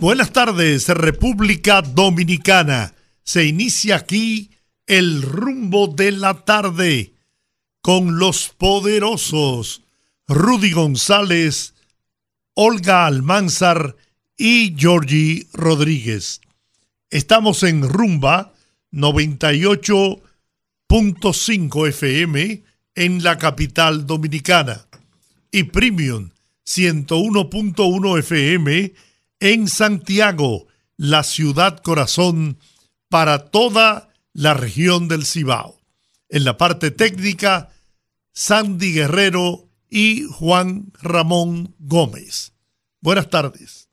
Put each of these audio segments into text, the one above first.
Buenas tardes, República Dominicana. Se inicia aquí el rumbo de la tarde con los poderosos Rudy González, Olga Almanzar y Georgie Rodríguez. Estamos en Rumba 98.5 FM en la capital dominicana y Premium 101.1 FM en Santiago, la ciudad corazón para toda la región del Cibao. En la parte técnica, Sandy Guerrero y Juan Ramón Gómez. Buenas tardes.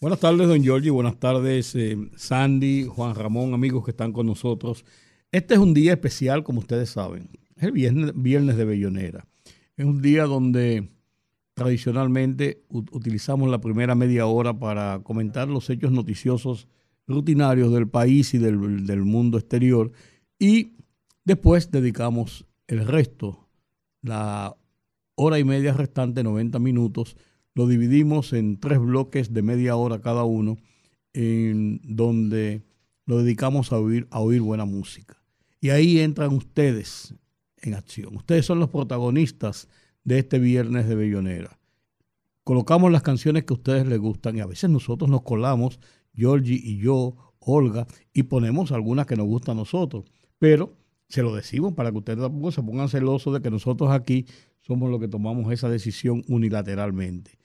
Buenas tardes, don Giorgi. Buenas tardes, eh, Sandy, Juan Ramón, amigos que están con nosotros. Este es un día especial, como ustedes saben. Es el viernes, viernes de Bellonera. Es un día donde tradicionalmente utilizamos la primera media hora para comentar los hechos noticiosos rutinarios del país y del, mundo exterior y después dedicamos el resto, la hora y media restante, 90 minutos, lo dividimos en tres bloques de media hora cada uno, en donde lo dedicamos a oír, a oír buena música. Y ahí entran ustedes en acción. Ustedes son los protagonistas de este viernes de Bellonera. Colocamos las canciones que a ustedes les gustan y a veces nosotros nos colamos, Georgie y yo, Olga, y ponemos algunas que nos gustan a nosotros. Pero se lo decimos para que ustedes tampoco se pongan celosos de que nosotros aquí somos los que tomamos esa decisión unilateralmente.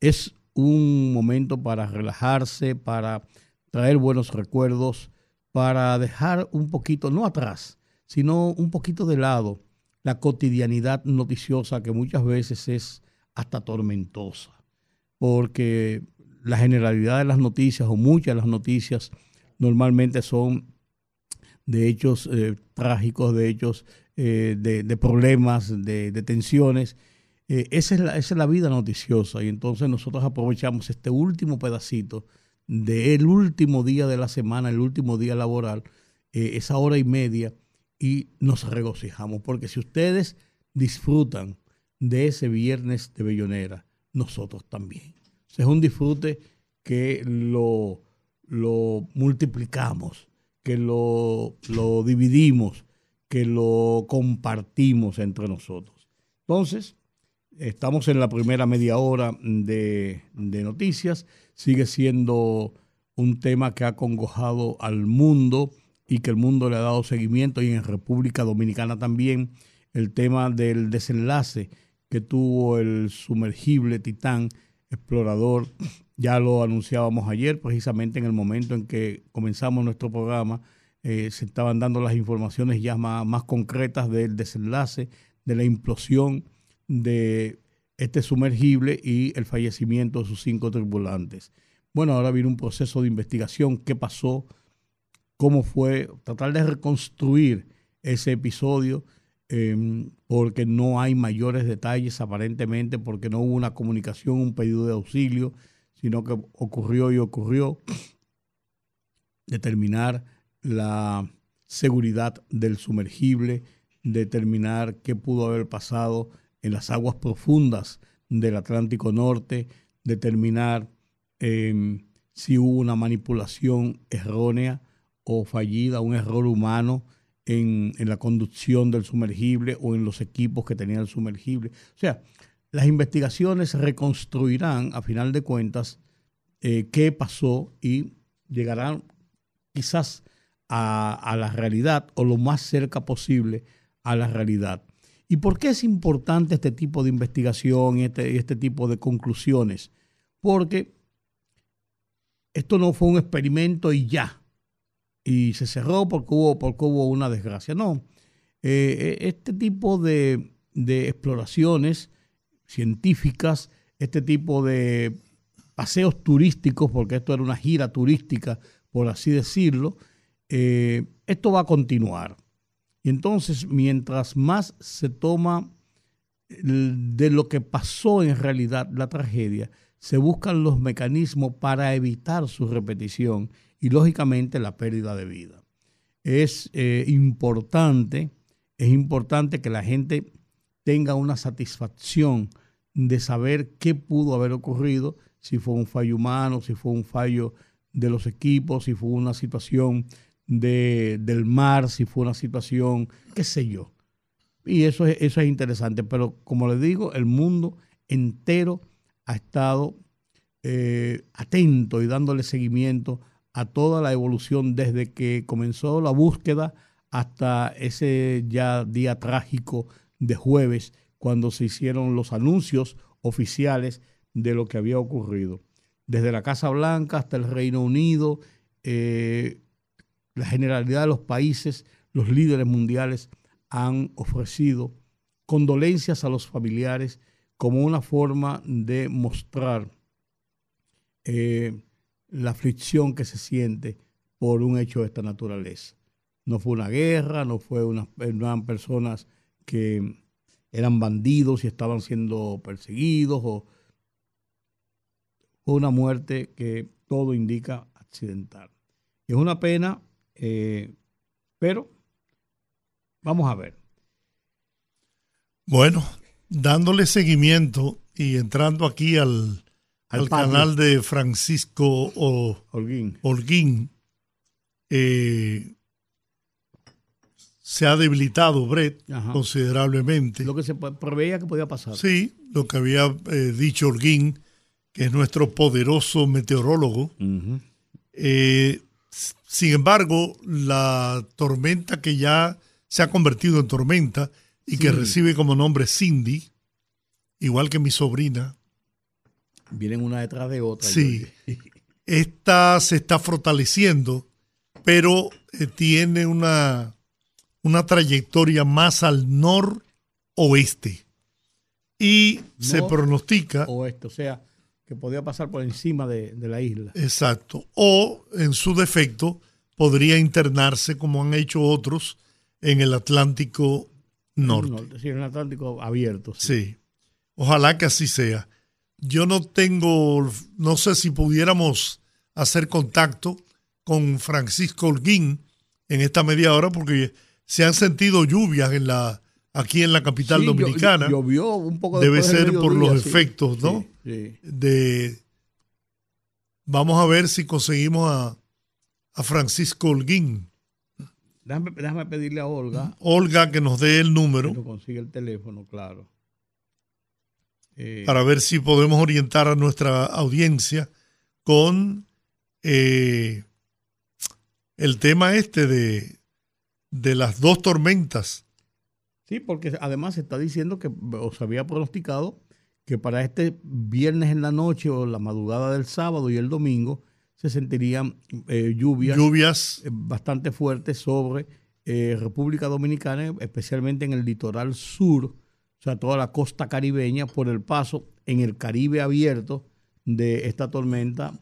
Es un momento para relajarse, para traer buenos recuerdos, para dejar un poquito, no atrás, sino un poquito de lado la cotidianidad noticiosa que muchas veces es hasta tormentosa, porque la generalidad de las noticias o muchas de las noticias normalmente son de hechos eh, trágicos, de hechos eh, de, problemas, de, tensiones. Eh, esa, es la, esa, es la, vida noticiosa y entonces nosotros aprovechamos este último pedacito del último día de la semana, el último día laboral, esa hora y media y nos regocijamos, porque si ustedes disfrutan de ese viernes de Bellonera, nosotros también. es un disfrute que lo, lo multiplicamos, que lo, lo dividimos, que lo compartimos entre nosotros. Entonces, estamos en la primera media hora de, de noticias, sigue siendo un tema que ha congojado al mundo y que el mundo le ha dado seguimiento y en República Dominicana también el tema del desenlace que tuvo el sumergible Titán Explorador. Ya lo anunciábamos ayer, precisamente en el momento en que comenzamos nuestro programa, eh, se estaban dando las informaciones ya más, más concretas del desenlace, de la implosión de este sumergible y el fallecimiento de sus cinco tripulantes. Bueno, ahora viene un proceso de investigación, qué pasó, cómo fue, tratar de reconstruir ese episodio Em, porque no hay mayores detalles aparentemente, porque no hubo una comunicación, un pedido de auxilio, sino que ocurrió y ocurrió determinar la seguridad del sumergible, determinar qué pudo haber pasado en las aguas profundas del Atlántico Norte, determinar em, si hubo una manipulación errónea o fallida, un error humano en, la conducción del sumergible o en los equipos que tenía el sumergible. O sea, las investigaciones reconstruirán, a final de cuentas, eh, qué pasó y llegarán quizás a, la realidad o lo más cerca posible a la realidad. ¿Y por qué es importante este tipo de investigación y este, este tipo de conclusiones? Porque esto no fue un experimento y ya y se cerró porque hubo, porque hubo una desgracia. No, eh, eh, este tipo de, exploraciones científicas, este tipo de paseos turísticos, porque esto era una gira turística por así decirlo, eh, esto va a continuar. Y entonces, mientras más se toma de lo que pasó en realidad la tragedia, se buscan los mecanismos para evitar su repetición y lógicamente la pérdida de vida. Es eh, importante, es importante que la gente tenga una satisfacción de saber qué pudo haber ocurrido, si fue un fallo humano, si fue un fallo de los equipos, si fue una situación de, del mar, si fue una situación, qué sé yo. Y eso es, eso es interesante, pero como les digo, el mundo entero ha estado eh, atento y dándole seguimiento a toda la evolución desde que comenzó la búsqueda hasta ese ya día trágico de jueves, cuando se hicieron los anuncios oficiales de lo que había ocurrido. Desde la Casa Blanca hasta el Reino Unido, eh, la generalidad de los países, los líderes mundiales han ofrecido condolencias a los familiares como una forma de mostrar eh, la aflicción que se siente por un hecho de esta naturaleza. No fue una guerra, no fue una, eran personas que eran bandidos y estaban siendo perseguidos o fue una muerte que todo indica accidental. Es una pena eh, pero vamos a ver. Bueno, dándole seguimiento y entrando aquí al, al, canal de Francisco Holguín, eh, se ha debilitado Brett considerablemente. Lo que se preveía que podía pasar. Sí, lo que había eh, dicho Holguín, que es nuestro poderoso meteorólogo, sin embargo, la tormenta que ya se ha convertido en tormenta y que recibe como nombre Cindy, igual que mi sobrina. Vienen una detrás de otra. Sí. Esta se está fortaleciendo, pero eh, tiene una, una trayectoria más al noroeste. Y se pronostica. Oeste, o sea, que podía pasar por encima de, la isla. Exacto. O, en su defecto, podría internarse, como han hecho otros, en el Atlántico Norte. sí, en el Atlántico abierto. Sí. Ojalá que así sea. Yo no tengo, no sé si pudiéramos hacer contacto con Francisco Holguín en esta media hora, porque se han sentido lluvias en la aquí en la capital dominicana. Llovió un poco Debe ser por los efectos, ¿no? De vamos a ver si conseguimos a, a Francisco Holguín. Déjame, pedirle a Olga. Olga que nos dé el número. Que consigue el teléfono, claro. Eh, para ver si podemos orientar a nuestra audiencia con eh, el tema este de, de las dos tormentas Sí, porque además se está diciendo que o se había pronosticado que para este viernes en la noche o la madrugada del sábado y el domingo se sentirían eh, lluvias, lluvias. Bastante fuertes sobre eh, República Dominicana, especialmente en el litoral sur, o sea, toda la costa caribeña, por el paso en el Caribe abierto de esta tormenta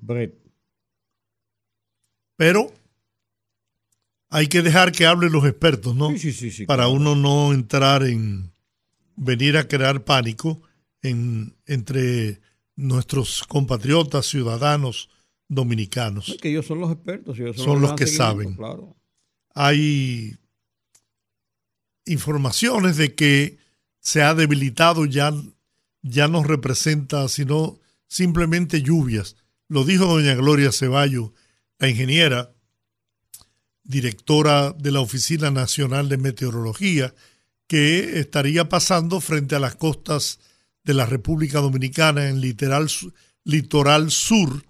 Brett. Pero hay que dejar que hablen los expertos, ¿no? Sí, sí, sí, Para uno no entrar en venir a crear pánico en, entre nuestros compatriotas, ciudadanos dominicanos. Es que ellos son los expertos. son, los, que saben. Hay informaciones de que se ha debilitado, ya, ya no representa sino simplemente lluvias. Lo dijo doña Gloria Ceballo, la ingeniera, directora de la Oficina Nacional de Meteorología, que estaría pasando frente a las costas de la República Dominicana en literal, litoral sur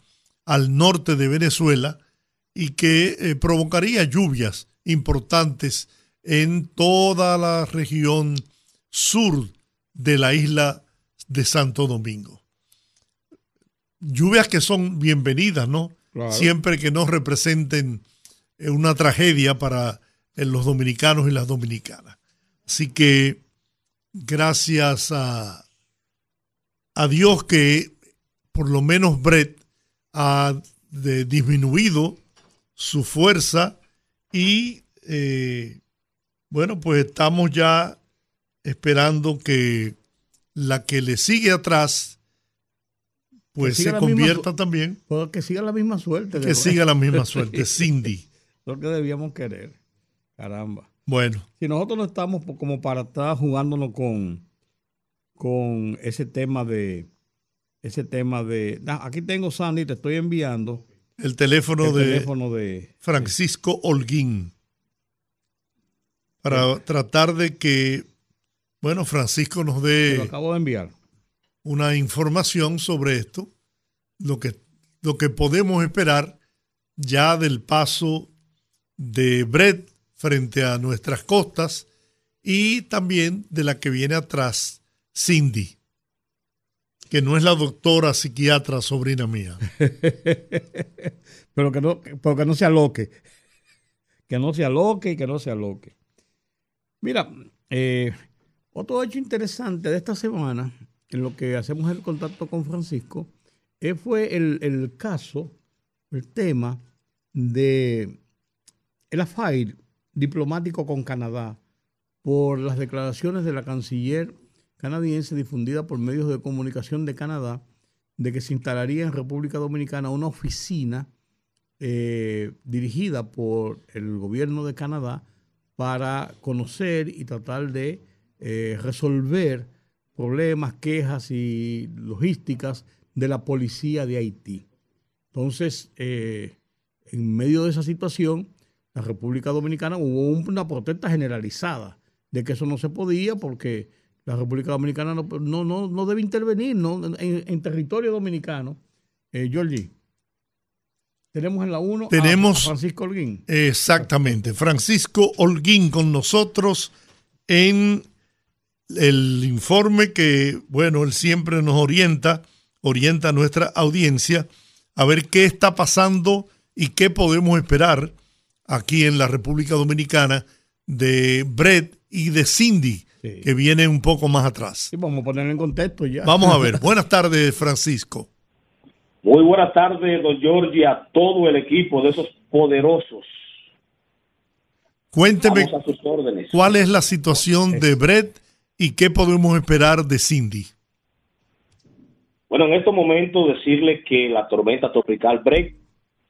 al norte de Venezuela y que eh, provocaría lluvias importantes en toda la región sur de la isla de Santo Domingo. Lluvias que son bienvenidas, ¿no? Siempre que no representen es una tragedia para eh, los dominicanos y las dominicanas. Así que gracias a, a Dios que por lo menos Brett ha disminuido su fuerza y eh, bueno, pues estamos ya esperando que la que le sigue atrás pues se convierta también. Pues que siga la misma suerte. Que siga la misma suerte, Cindy. Lo que debíamos querer. Caramba. Bueno. Si nosotros no estamos como para estar jugándonos con, con ese tema de ese tema de aquí tengo Sandy, te estoy enviando el teléfono, de, Francisco Holguín para tratar de que bueno, Francisco nos dé acabo de enviar una información sobre esto, lo que lo que podemos esperar ya del paso de Brett frente a nuestras costas y también de la que viene atrás, Cindy, que no es la doctora psiquiatra sobrina mía. pero, que no, pero que no se aloque. Que no se aloque y que no se aloque. Mira, eh, otro hecho interesante de esta semana, en lo que hacemos el contacto con Francisco, eh, fue el, caso, el tema de el affair diplomático con Canadá por las declaraciones de la canciller canadiense difundida por medios de comunicación de Canadá de que se instalaría en República Dominicana una oficina eh, dirigida por el gobierno de Canadá para conocer y tratar de eh, resolver problemas, quejas y logísticas de la policía de Haití. Entonces, eh, en medio de esa situación, la República Dominicana hubo una protesta generalizada de que eso no se podía porque la República Dominicana no, no, no, debe intervenir ¿no? en, territorio dominicano. Eh, Georgie, tenemos en la 1 tenemos, a, Francisco Holguín. Exactamente, Francisco Holguín con nosotros en el informe que, bueno, él siempre nos orienta, orienta a nuestra audiencia a ver qué está pasando y qué podemos esperar aquí en la República Dominicana de Brett y de Cindy, que viene un poco más atrás. vamos a ponerlo en contexto ya. Vamos a ver. Buenas tardes, Francisco. Muy buenas tardes, don Giorgi, a todo el equipo de esos poderosos. Cuénteme cuál es la situación de Brett y qué podemos esperar de Cindy. Bueno, en estos momentos decirle que la tormenta tropical Brett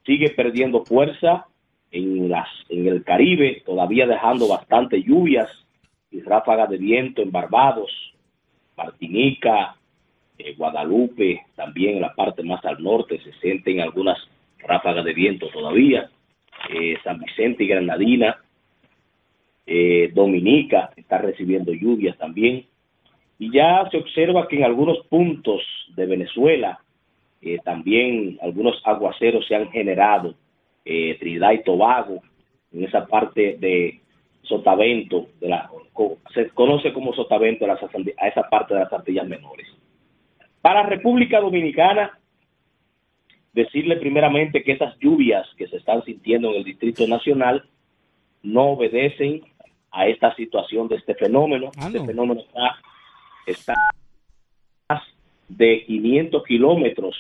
sigue perdiendo fuerza en, las, en el Caribe, todavía dejando bastante lluvias y ráfagas de viento en Barbados, Martinica, eh, Guadalupe, también en la parte más al norte se sienten algunas ráfagas de viento todavía, eh, San Vicente y Granadina, eh, Dominica está recibiendo lluvias también, y ya se observa que en algunos puntos de Venezuela también algunos aguaceros se han generado Trinidad y Tobago, en esa parte de Sotavento, de la, se conoce como Sotavento a, esa parte de las Antillas Menores. Para República Dominicana, decirle primeramente que esas lluvias que se están sintiendo en el Distrito Nacional no obedecen a esta situación de este fenómeno. Ah, este fenómeno está, está más de 500 kilómetros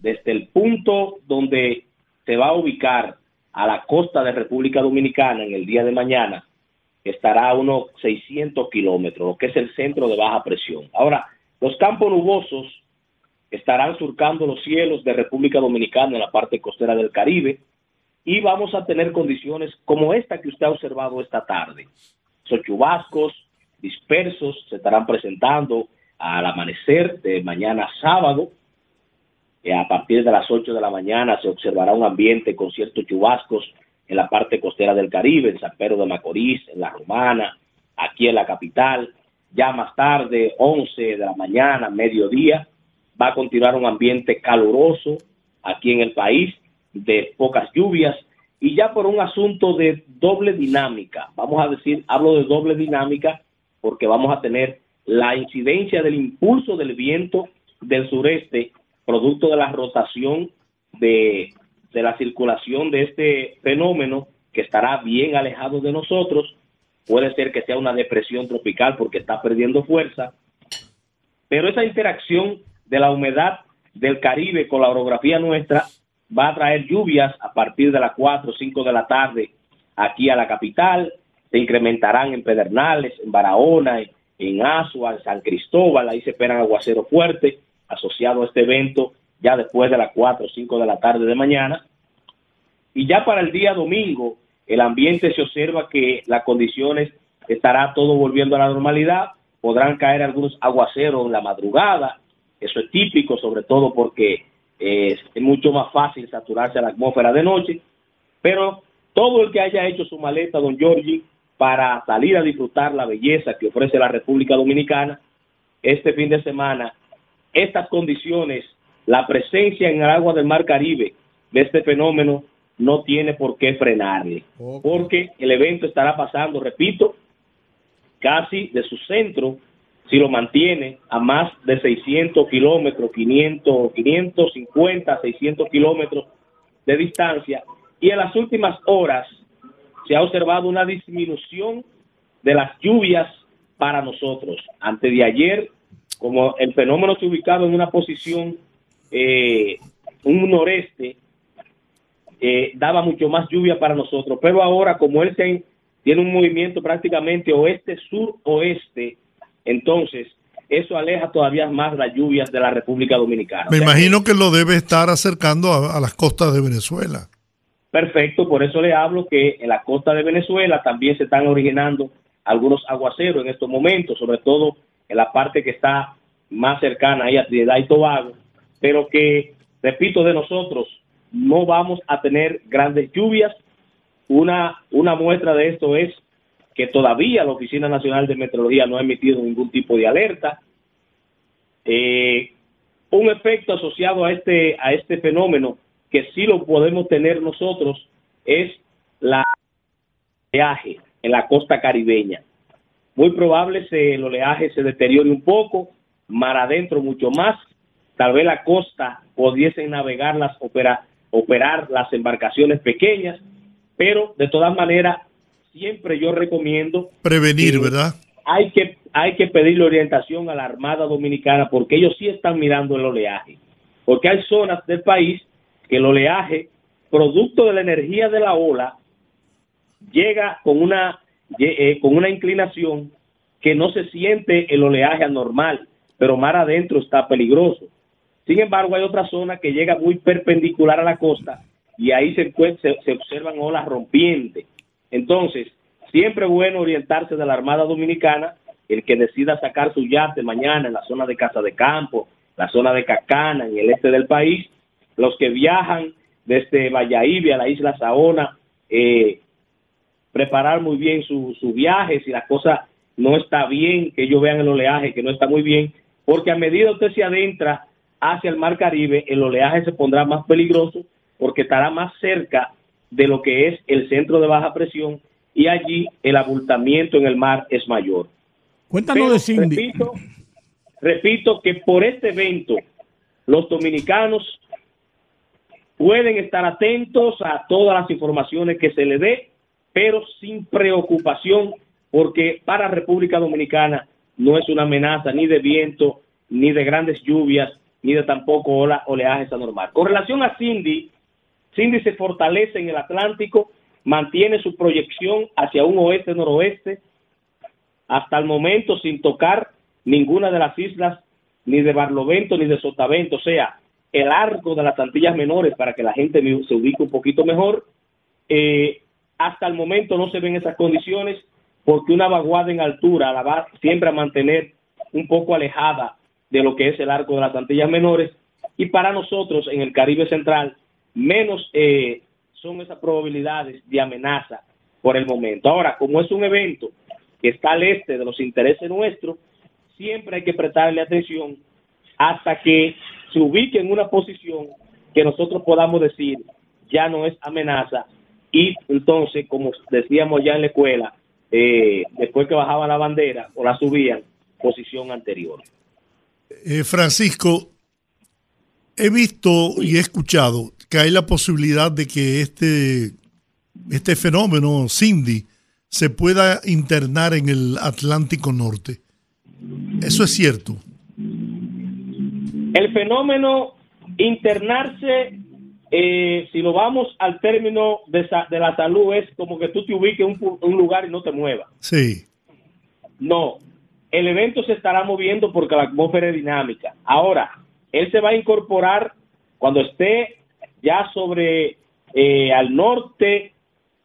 desde el punto donde se va a ubicar a la costa de República Dominicana en el día de mañana, estará a unos 600 kilómetros, lo que es el centro de baja presión. Ahora, los campos nubosos estarán surcando los cielos de República Dominicana en la parte costera del Caribe y vamos a tener condiciones como esta que usted ha observado esta tarde. Esos chubascos dispersos se estarán presentando al amanecer de mañana sábado, a partir de las 8 de la mañana se observará un ambiente con ciertos chubascos en la parte costera del Caribe, en San Pedro de Macorís, en La Romana, aquí en la capital. Ya más tarde, 11 de la mañana, mediodía, va a continuar un ambiente caluroso aquí en el país, de pocas lluvias, y ya por un asunto de doble dinámica, vamos a decir, hablo de doble dinámica, porque vamos a tener la incidencia del impulso del viento del sureste producto de la rotación de, la circulación de este fenómeno que estará bien alejado de nosotros. Puede ser que sea una depresión tropical porque está perdiendo fuerza. Pero esa interacción de la humedad del Caribe con la orografía nuestra va a traer lluvias a partir de las 4 o 5 de la tarde aquí a la capital. Se incrementarán en Pedernales, en Barahona, en, Asua, en San Cristóbal. Ahí se esperan aguaceros fuertes asociado a este evento ya después de las 4 o 5 de la tarde de mañana. Y ya para el día domingo, el ambiente se observa que las condiciones estará todo volviendo a la normalidad. Podrán caer algunos aguaceros en la madrugada. Eso es típico, sobre todo porque es, mucho más fácil saturarse la atmósfera de noche, pero todo el que haya hecho su maleta, don Giorgi, para salir a disfrutar la belleza que ofrece la República Dominicana, este fin de semana, estas condiciones, la presencia en el agua del Mar Caribe de este fenómeno no tiene por qué frenarle, porque el evento estará pasando, repito, casi de su centro si lo mantiene a más de 600 kilómetros, 500, 550, 600 kilómetros de distancia. Y en las últimas horas se ha observado una disminución de las lluvias para nosotros. Antes de ayer, como el fenómeno se ubicaba en una posición, eh, un noreste, eh, daba mucho más lluvia para nosotros. Pero ahora, como él tiene un movimiento prácticamente oeste-sur-oeste, entonces, eso aleja todavía más las lluvias de la República Dominicana. Me imagino que, lo debe estar acercando a, las costas de Venezuela. Perfecto, por eso le hablo que en la costa de Venezuela también se están originando algunos aguaceros en estos momentos, sobre todo en la parte que está más cercana ahí a Trinidad y Tobago, pero que, repito, de nosotros no vamos a tener grandes lluvias. Una, muestra de esto es que todavía la Oficina Nacional de Meteorología no ha emitido ningún tipo de alerta. Eh, un efecto asociado a este, a este fenómeno que sí lo podemos tener nosotros es la oleaje en la costa caribeña. Muy probable que el oleaje se deteriore un poco, mar adentro mucho más. Tal vez la costa pudiesen navegar las operar las embarcaciones pequeñas, pero de todas maneras siempre yo recomiendo prevenir, ¿verdad? Hay que hay que pedirle orientación a la Armada Dominicana porque ellos sí están mirando el oleaje. Porque hay zonas del país que el oleaje, producto de la energía de la ola, llega con una eh, con una inclinación que no se siente el oleaje anormal, pero mar adentro está peligroso. Sin embargo, hay otra zona que llega muy perpendicular a la costa y ahí se, se, se observan olas rompientes. Entonces, siempre es bueno orientarse de la Armada Dominicana, el que decida sacar su yate mañana en la zona de Casa de Campo, la zona de Cacana, en el este del país, los que viajan desde Valladolid a la isla Saona, eh, preparar muy bien su, su viaje, si la cosa no está bien, que ellos vean el oleaje que no está muy bien, porque a medida que usted se adentra hacia el mar Caribe, el oleaje se pondrá más peligroso porque estará más cerca de lo que es el centro de baja presión y allí el abultamiento en el mar es mayor. Cuéntanos de Cindy. Repito, repito que por este evento los dominicanos pueden estar atentos a todas las informaciones que se le dé, pero sin preocupación, porque para República Dominicana no es una amenaza ni de viento, ni de grandes lluvias, ni tampoco ola, oleajes anormal. Con relación a Cindy, Cindy se fortalece en el Atlántico, mantiene su proyección hacia un oeste-noroeste, hasta el momento sin tocar ninguna de las islas, ni de Barlovento ni de Sotavento, o sea, el arco de las Antillas Menores para que la gente se ubique un poquito mejor. Eh, hasta el momento no se ven esas condiciones porque una vaguada en altura la va siempre a mantener un poco alejada de lo que es el arco de las Antillas Menores y para nosotros en el Caribe Central menos eh, son esas probabilidades de amenaza por el momento. Ahora, como es un evento que está al este de los intereses nuestros, siempre hay que prestarle atención hasta que se ubique en una posición que nosotros podamos decir ya no es amenaza y entonces, como decíamos ya en la escuela, eh, después que bajaba la bandera o la subían, posición anterior. Eh, Francisco, he visto y he escuchado que hay la posibilidad de que este, este fenómeno, Cindy, se pueda internar en el Atlántico Norte. ¿Eso es cierto? El fenómeno internarse eh, si lo vamos al término de, de, la salud, es como que tú te ubiques en un, un, lugar y no te muevas. Sí. No, el evento se estará moviendo porque la atmósfera es dinámica. Ahora, él se va a incorporar cuando esté ya sobre eh, al norte.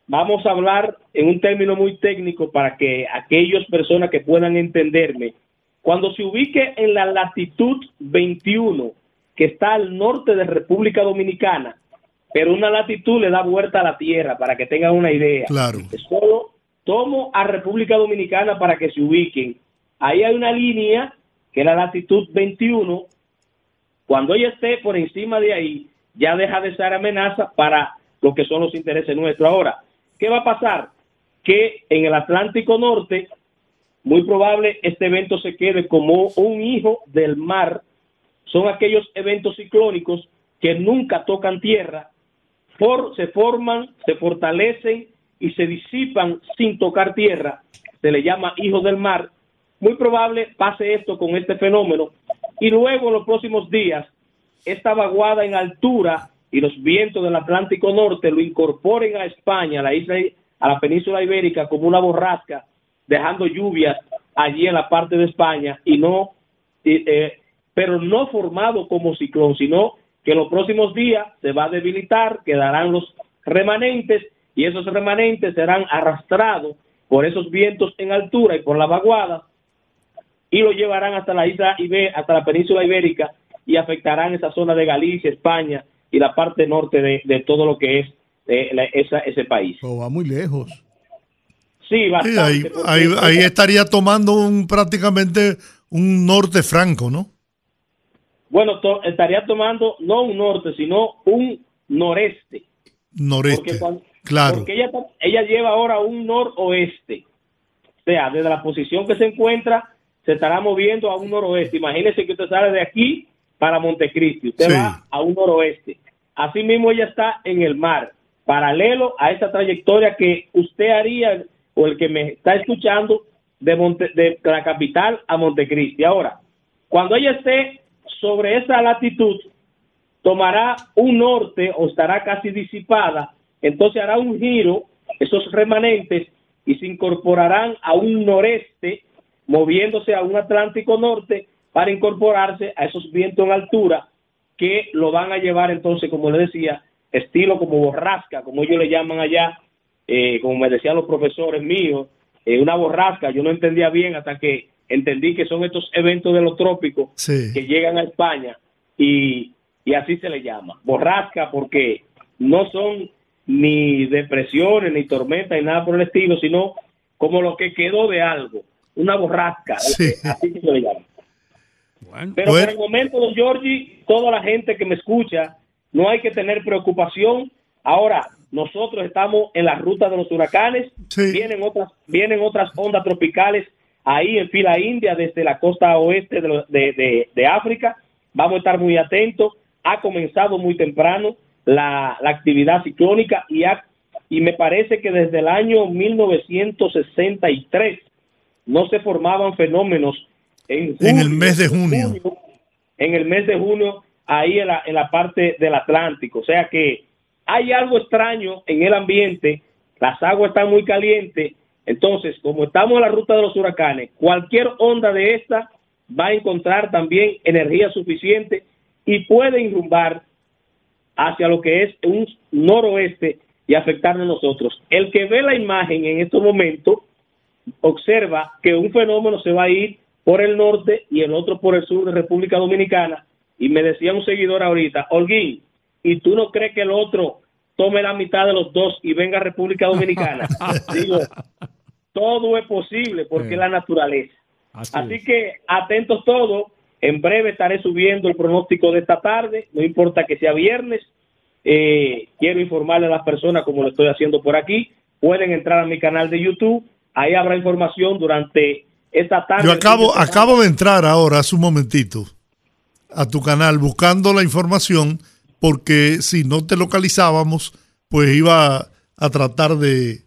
Vamos a hablar en un término muy técnico para que aquellas personas que puedan entenderme, cuando se ubique en la latitud 21, que está al norte de República Dominicana, pero una latitud le da vuelta a la Tierra, para que tengan una idea. Claro. Solo tomo a República Dominicana para que se ubiquen. Ahí hay una línea, que es la latitud 21. Cuando ella esté por encima de ahí, ya deja de ser amenaza para lo que son los intereses nuestros. Ahora, ¿qué va a pasar? Que en el Atlántico Norte, muy probable este evento se quede como un hijo del mar son aquellos eventos ciclónicos que nunca tocan tierra, se forman, se fortalecen y se disipan sin tocar tierra. Se le llama hijos del mar. Muy probable pase esto con este fenómeno y luego en los próximos días esta vaguada en altura y los vientos del Atlántico Norte lo incorporen a España, a la isla, a la península ibérica como una borrasca, dejando lluvias allí en la parte de España y no eh, pero no formado como ciclón, sino que en los próximos días se va a debilitar, quedarán los remanentes y esos remanentes serán arrastrados por esos vientos en altura y por la vaguada y lo llevarán hasta la isla hasta la península ibérica y afectarán esa zona de Galicia, España y la parte norte de, todo lo que es ese país. Oh, va muy lejos. Sí, bastante, ahí, ahí, estaría tomando un prácticamente un norte franco, ¿no? Bueno, estaría tomando no un norte, sino un noreste. Noreste. claro. Porque ella, ella lleva ahora un noroeste. O sea, desde la posición que se encuentra, se estará moviendo a un noroeste. Imagínese que usted sale de aquí para Montecristi. Usted va a un noroeste. Asimismo, ella está en el mar, paralelo a esa trayectoria que usted haría, o el que me está escuchando, de, de la capital a Montecristi. Ahora, cuando ella esté sobre esa latitud tomará un norte o estará casi disipada, entonces hará un giro, esos remanentes, y se incorporarán a un noreste, moviéndose a un Atlántico norte para incorporarse a esos vientos en altura que lo van a llevar entonces, como le decía, estilo como borrasca, como ellos le llaman allá, eh, como me decían los profesores míos, eh, una borrasca, yo no entendía bien hasta que entendí que son estos eventos de los trópicos que llegan a España y, así se le llama, borrasca, porque no son ni depresiones, ni tormentas, ni nada por el estilo, sino como lo que quedó de algo, una borrasca, así se le llama. Pero por el momento, don Giorgi, toda la gente que me escucha, no hay que tener preocupación. Ahora, nosotros estamos en la ruta de los huracanes, vienen otras, vienen otras ondas tropicales ahí en fila india desde la costa oeste de, África. Vamos a estar muy atentos. Ha comenzado muy temprano la, actividad ciclónica y, y me parece que desde el año 1963 no se formaban fenómenos en, el mes de junio. En el mes de junio, ahí en la, en la parte del Atlántico. O sea que hay algo extraño en el ambiente, las aguas están muy calientes entonces, como estamos en la ruta de los huracanes, cualquier onda de esta va a encontrar también energía suficiente y puede irrumbar hacia lo que es un noroeste y afectarnos a nosotros. El que ve la imagen en estos momentos observa que un fenómeno se va a ir por el norte y el otro por el sur de República Dominicana. Y me decía un seguidor ahorita, Holguín, ¿y tú no crees que el otro tome la mitad de los dos y venga a República Dominicana? Digo, todo es posible porque es la naturaleza. Así, que atentos todos. En breve estaré subiendo el pronóstico de esta tarde, no importa que sea viernes. Eh, quiero informarle a las personas, como lo estoy haciendo por aquí, pueden entrar a mi canal de YouTube. Ahí habrá información durante esta tarde. Yo acabo, acabo de entrar ahora, hace un momentito, a tu canal buscando la información, porque si no te localizábamos, pues iba a tratar de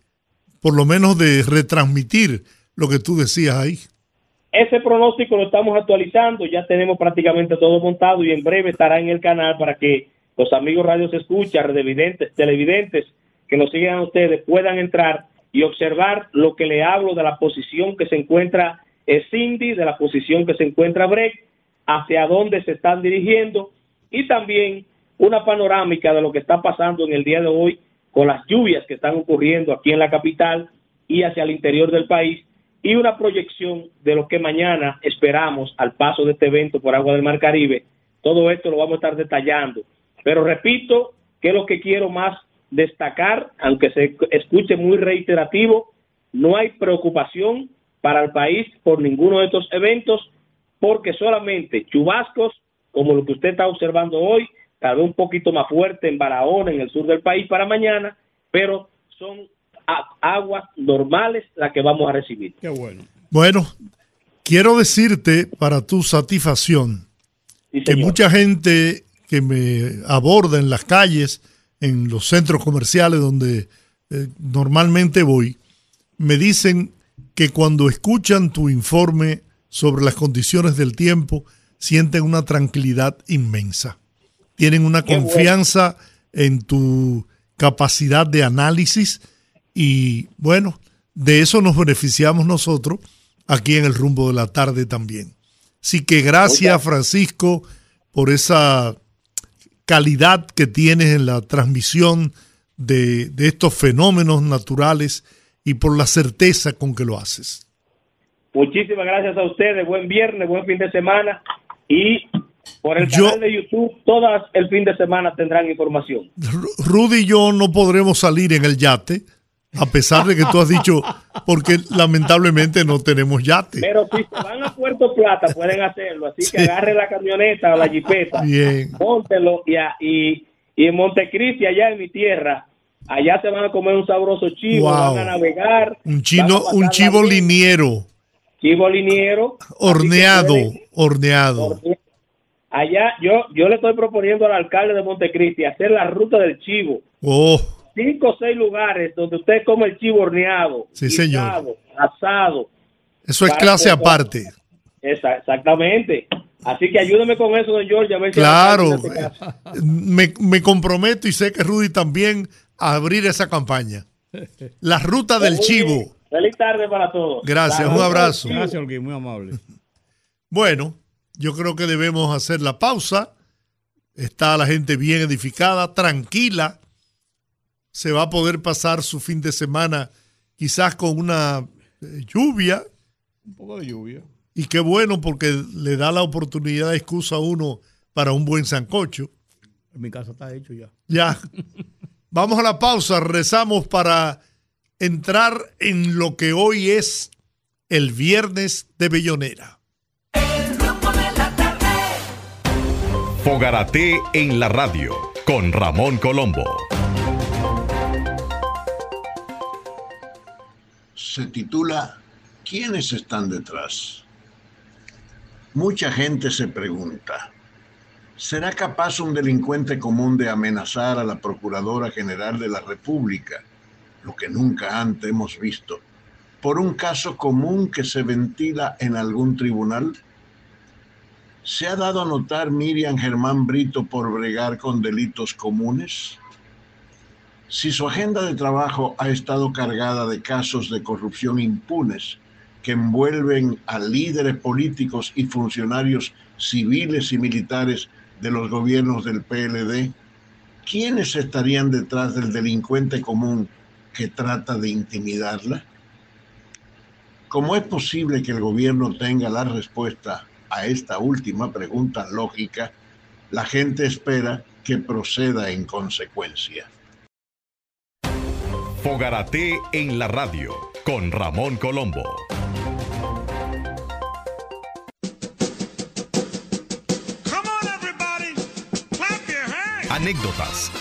por lo menos de retransmitir lo que tú decías ahí. Ese pronóstico lo estamos actualizando, ya tenemos prácticamente todo montado y en breve estará en el canal para que los amigos radios escucha, televidentes, televidentes que nos sigan a ustedes puedan entrar y observar lo que le hablo de la posición que se encuentra Cindy, de la posición que se encuentra Break, hacia dónde se están dirigiendo y también una panorámica de lo que está pasando en el día de hoy con las lluvias que están ocurriendo aquí en la capital y hacia el interior del país y una proyección de lo que mañana esperamos al paso de este evento por agua del Mar Caribe. Todo esto lo vamos a estar detallando. Pero repito, que lo que quiero más destacar, aunque se escuche muy reiterativo, no hay preocupación para el país por ninguno de estos eventos, porque solamente chubascos, como lo que usted está observando hoy, tal vez un poquito más fuerte en Barahona, en el sur del país para mañana, pero son aguas normales las que vamos a recibir. Qué bueno. Bueno, quiero decirte para tu satisfacción que mucha gente que me aborda en las calles, en los centros comerciales donde eh, normalmente voy, me dicen que cuando escuchan tu informe sobre las condiciones del tiempo, sienten una tranquilidad inmensa. Tienen una confianza en tu capacidad de análisis y bueno, de eso nos beneficiamos nosotros aquí en el rumbo de la tarde también. Así que gracias Francisco por esa calidad que tienes en la transmisión de, estos fenómenos naturales y por la certeza con que lo haces. Muchísimas gracias a ustedes. Buen viernes, buen fin de semana. Y por el canal de YouTube, todas el fin de semana tendrán información. Rudy y yo no podremos salir en el yate a pesar de que tú has dicho, porque lamentablemente no tenemos yate. Pero si se van a Puerto Plata pueden hacerlo, así que agarre la camioneta o la jipeta, Bien. y, y, en Montecristi, allá en mi tierra, allá se van a comer un sabroso chivo, van a navegar. Un, chino, un chivo liniero. Chivo liniero. Horneado, horneado. Allá yo, yo le estoy proponiendo al alcalde de Montecristi hacer la ruta del chivo. Oh cinco o seis lugares donde usted come el chivo horneado, sí, señor. asado. Eso es clase aparte. exactamente. Así que ayúdeme con eso, don George. claro, me, me, comprometo y sé que Rudy también a abrir esa campaña. La ruta del chivo. Feliz tarde para todos. Gracias, un abrazo. Gracias, muy amable. Bueno, yo creo que debemos hacer la pausa. Está la gente bien edificada, tranquila se va a poder pasar su fin de semana quizás con una eh, lluvia. Un poco de lluvia. Y qué bueno porque le da la oportunidad de excusa a uno para un buen sancocho. En mi casa está hecho ya. Ya. Vamos a la pausa, rezamos para entrar en lo que hoy es el viernes de Bellonera. Fogarate en la radio con Ramón Colombo. Se titula ¿Quiénes están detrás? Mucha gente se pregunta, ¿será capaz un delincuente común de amenazar a la Procuradora General de la República, lo que nunca antes hemos visto, por un caso común que se ventila en algún tribunal? ¿Se ha dado a notar Miriam Germán Brito por bregar con delitos comunes? Si su agenda de trabajo ha estado cargada de casos de corrupción impunes que envuelven a líderes políticos y funcionarios civiles y militares de los gobiernos del PLD, ¿quiénes estarían detrás del delincuente común que trata de intimidarla? ¿Cómo es posible que el gobierno tenga la respuesta a esta última pregunta lógica? La gente espera que proceda en consecuencia. Fogarate en la radio con Ramón Colombo. Anécdotas.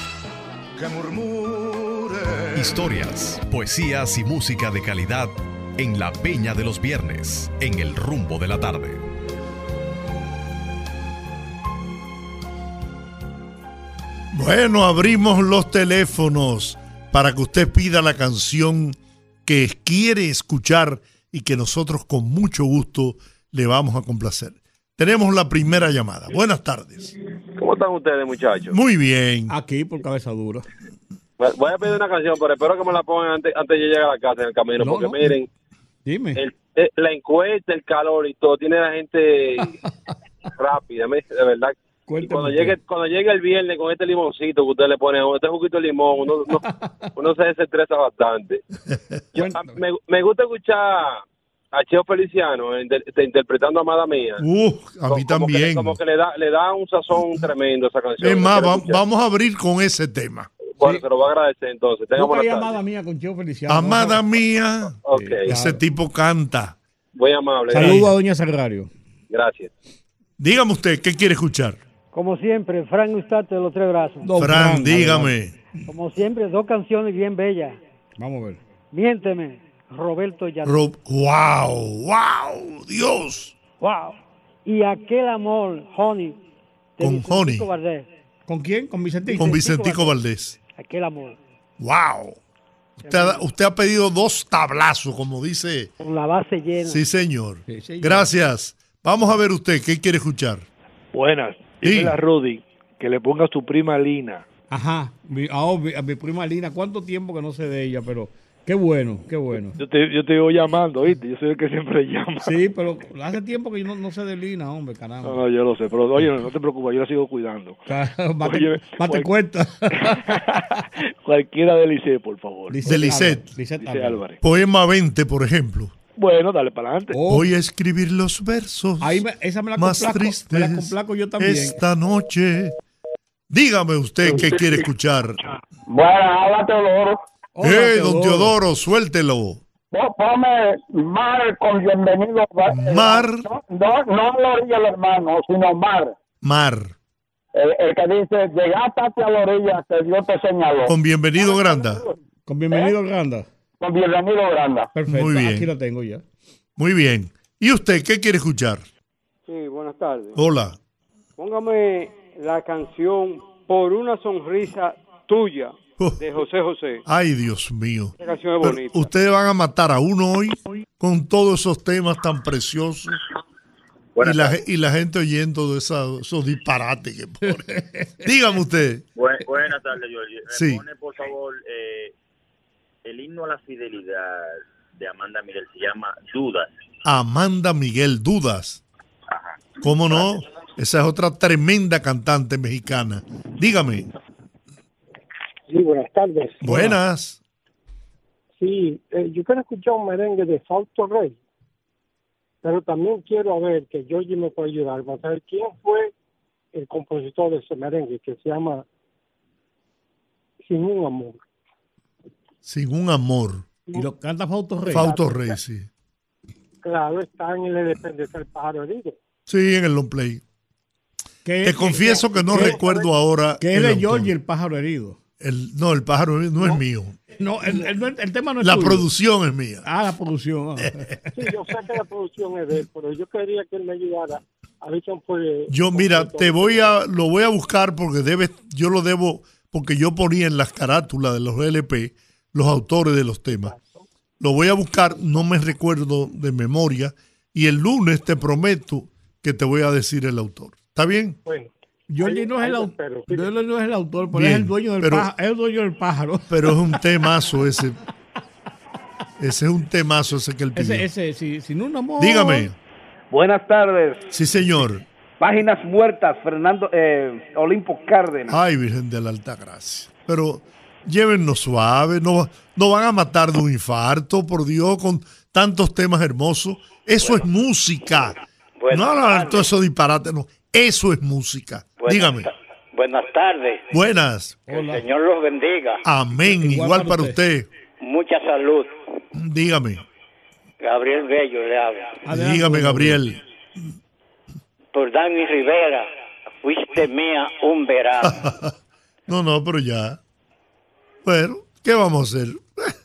Historias, poesías y música de calidad en la Peña de los Viernes, en el rumbo de la tarde. Bueno, abrimos los teléfonos para que usted pida la canción que quiere escuchar y que nosotros con mucho gusto le vamos a complacer. Tenemos la primera llamada. Buenas tardes. ¿Cómo están ustedes, muchachos? Muy bien. Aquí por cabeza dura. Voy a pedir una canción, pero espero que me la pongan antes, antes de llegar a la casa en el camino, No, porque no. miren, Dime. el- eh, la encuesta, el calor y todo, tiene la gente rápida, me- de verdad. Cuéntame cuando usted. llegue, cuando llegue el viernes con este limoncito que usted le pone, este juguito de limón, uno, uno, uno se desestresa bastante. Yo- a- me, me gusta escuchar a Cheo Feliciano inter- interpretando a Amada Mía. Uh, a mí como también. como que le da, le da un sazón tremendo a esa canción. Es más, va- vamos a abrir con ese tema. Bueno, se lo voy a agradecer entonces. Tenga buena tarde. amada mía con Cheo Feliciano. Amada mía, ese tipo canta. muy amable. Saludo a Doña Sagrario. Gracias. Dígame usted, ¿qué quiere escuchar? Como siempre, Frank Ustate de los Tres Brazos. Don Fran, Fran, dígame. Como siempre, dos canciones bien bellas. Vamos a ver. Miénteme, Roberto Llano. Ro- wow, wow, Dios. wow. Y aquel amor, Honey. de Con Vicentico Honey. Valdés. ¿Con quién? ¿Con Vicentito? Con Vicentico Valdés. Aquel amor. Wow. Usted ha, usted ha pedido dos tablazos, como dice. Con la base llena. Sí, señor. Sí, señor. Gracias. Vamos a ver usted, ¿qué quiere escuchar? Buenas. Dile a Rudy que le ponga a su prima Lina. Ajá. Mi, oh, mi- a mi prima Lina, ¿cuánto tiempo que no sé de ella? Pero qué bueno, qué bueno. Yo te, yo te voy llamando, ¿viste? Yo soy el que siempre llama. Sí, pero hace tiempo que yo no, no sé de Lina, hombre, No, caramba. no, yo lo sé, pero oye, no te preocupes, yo la sigo cuidando. Mate, Oye, mate cual- cuenta. Cualquiera de Licey, por favor. Licey Álvarez. Álvarez. Poema 20, por ejemplo. Bueno, dale para adelante. Oh, Voy a escribir los versos ahí me- esa me la más complaco, tristes me la complaco yo también. esta noche. Dígame usted qué quiere escuchar. Bueno, habla Teodoro. ¡Eh, don Teodoro. Suéltelo! Ponme mar con bienvenido. eh, Mar. No, no, no a la orilla del hermano, sino mar. Mar, El, el que dice, llegaste hacia la orilla que Dios te señaló. con bienvenido Granda. Con bienvenido, Granda. Con bienvenido, Granda. Perfecto, Muy bien. aquí lo tengo ya. Muy bien. ¿Y usted qué quiere escuchar? Sí, buenas tardes. Hola. Póngame la canción Por una sonrisa tuya Oh, de José José. ay, Dios mío. Esa canción es Pero bonita. ustedes van a matar a uno hoy con todos esos temas tan preciosos y la, y la gente oyendo de esa- esos disparates que pone. Dígame usted. Buen- buenas tardes. Me Sí. pone, por favor, eh, el himno a la fidelidad de Amanda Miguel. Se llama Dudas. Amanda Miguel Dudas. ¿Cómo no? Esa es otra tremenda cantante mexicana. Dígame. Sí, buenas tardes. Buenas. Sí, eh, yo quiero escuchar un merengue de Fausto Rey, pero también quiero ver que Georgie me puede ayudar para saber quién fue el compositor de ese merengue que se llama Sin un amor. Sin un amor. Y lo canta Fausto Rey. Fausto Rey, sí. Claro, está en el Independencia del Pájaro Herido. Sí, en el long play. Te confieso que no que- recuerdo ahora. Que es el de. Georgie el pájaro herido. El- no, el pájaro no es mío. No, el, el- el tema no es La tuyo. producción es mía. Ah, la producción. ah. Sí, yo sé que la producción es de él, pero yo quería que él me ayudara a ver fue. Yo, mira, te voy a, lo voy a buscar porque debes, yo lo debo, porque yo ponía en las carátulas de los LP los autores de los temas. Lo voy a buscar, no me recuerdo de memoria, y el lunes te prometo que te voy a decir el autor. ¿Está bien? Bueno, Georgie no es sí. No es el autor, pero Bien, es el dueño del pero- pájaro. Es el dueño del pájaro. Pero es un temazo ese. Ese es un temazo ese que él pidió. Ese, ese, si, sin un amor. Dígame. Buenas tardes. Sí, señor. Páginas muertas, Fernando eh, Olimpo Cárdenas. Ay, Virgen de la Alta Gracia. Pero llévennos suave, no, no van a matar de un infarto, por Dios, con tantos temas hermosos. Eso es música. No, no, tardes. todo eso disparate, no. Eso es música. Buenas Dígame. ta- Buenas tardes. Buenas. Que el Señor los bendiga. Amén. Igual, para usted. Mucha salud. Dígame. Gabriel Bello le habla. Dígame, Gabriel. Por Dani Rivera, fuiste mía un verano. No, no, pero ya. Bueno, ¿qué vamos a hacer?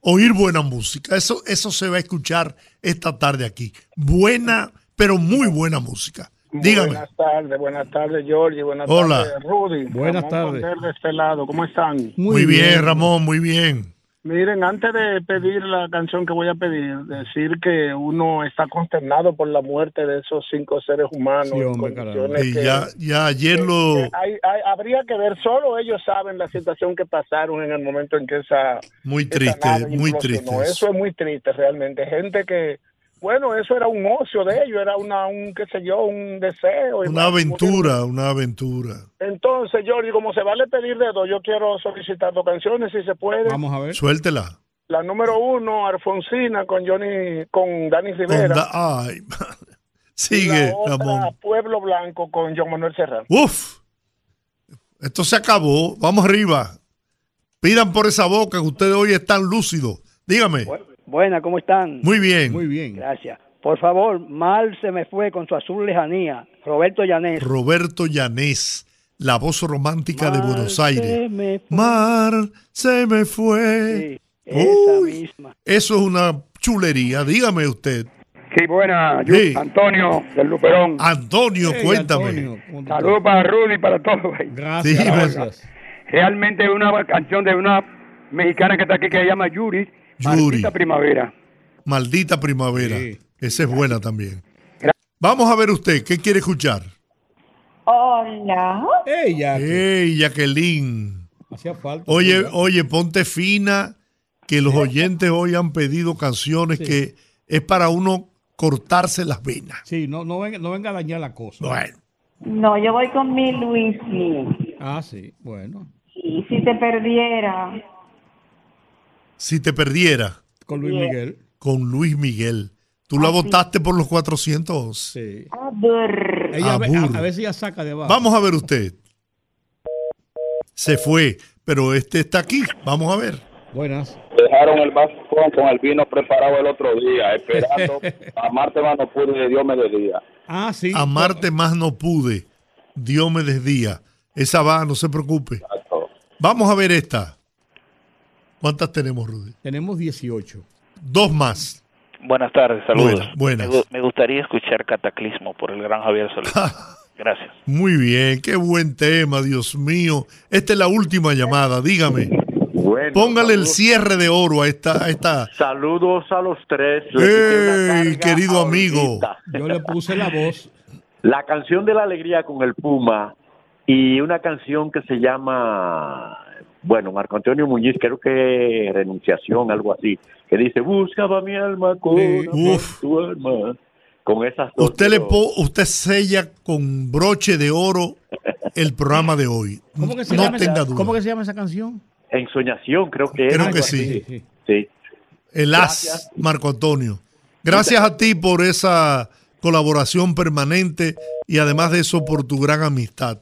Oír buena música. Eso, eso se va a escuchar esta tarde aquí. Buena, pero muy buena música. Dígame. Buenas tardes, buenas tardes, Georgie. Buenas Hola. tardes, Rudy. Buenas Ramón tardes. De este lado, ¿cómo están? Muy, bien, Ramón, muy bien. Miren, antes de pedir la canción que voy a pedir, decir que uno está consternado por la muerte de esos cinco seres humanos. Sí, hombre, condiciones Y que- ya, ya ayer lo... que hay- hay- habría que ver, solo ellos saben la situación que pasaron en el momento en que esa... Muy esa triste, nave muy triste. Eso es muy triste realmente. Gente que, bueno, eso era un ocio de ellos, era una, un, qué sé yo, un deseo. Una bueno, aventura, una aventura. Entonces, Jordi, como se vale pedir dedo, yo quiero solicitar dos canciones, si se puede. Vamos a ver. Suéltela. La número uno, Alfonsina, con Johnny, con Dani Con Rivera. da- ay, Y sigue, la otra, Ramón. Pueblo Blanco, con John Manuel Serrano. Uf, esto se acabó. Vamos arriba. Pidan por esa boca que ustedes hoy están lúcidos. Dígame. Buena, ¿cómo están? Muy bien. Muy bien. Gracias. Por favor, mal se me fue con su azul lejanía. Roberto Llanés. Roberto Llanés, la voz romántica de Buenos se Aires. me Mar se me fue. esa Uy, misma. Eso es una chulería. Dígame usted. Sí, buena, yo- Sí. Antonio del Luperón. Antonio, cuéntame. Saludos para Rudy y para todos. Gracias, Sí, gracias. Realmente es una canción de una mexicana que está aquí que se llama Yuri. Yuri. Maldita primavera. Maldita primavera. Esa es buena también. Vamos a ver usted, ¿qué quiere escuchar? Hola. Ella. Hey, Jacqueline. Hacía falta. Oye, oye, ponte fina, que los oyentes hoy han pedido canciones que es para uno cortarse las venas. Sí, no, no, venga, no venga a dañar la cosa. Bueno. No, yo voy con mi Luismi. Ah, sí, bueno. Y si te perdiera. Si te perdiera. Con Luis Miguel. Con Luis Miguel. Tú la votaste por los 400. Sí. Abur. Ella, a, ve- a- Abur. a ver si ella saca de abajo. Vamos a ver usted. Se fue, pero este está aquí. Vamos a ver. Buenas. Dejaron el vaso con, con el vino preparado el otro día, esperando a Marte más no pude de Dios me de día. Ah, sí. Amarte más no pude. Dios me desdía. Esa va, no se preocupe. Vamos a ver esta. ¿Cuántas tenemos, Rudy? Tenemos 18. Dos más. Buenas tardes, saludos. Buenas, buenas. Me, gu- me gustaría escuchar Cataclismo por el gran Javier Solís. Gracias. Muy bien, qué buen tema, Dios mío. Esta es la última llamada, dígame. Póngale el cierre de oro a esta... A esta... Saludos a los tres. ¡Ey, querido amigo! Yo le puse la voz. La canción de la alegría con el Puma y una canción que se llama, bueno, Marco Antonio Muñiz, creo que Renunciación, algo así, que dice, buscaba mi alma con amor tu alma. Con esas dos. Usted, le po- usted sella con broche de oro el programa de hoy. ¿Cómo que se, no llama, tenga esa, duda. ¿Cómo que se llama esa canción? Ensoñación, creo que Creo que sí. Sí. El as, Marco Antonio. Gracias a ti por esa colaboración permanente y además de eso por tu gran amistad.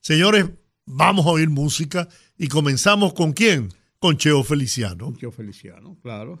Señores, vamos a oír música y comenzamos con quién? Con Cheo Feliciano. Yo Feliciano, claro.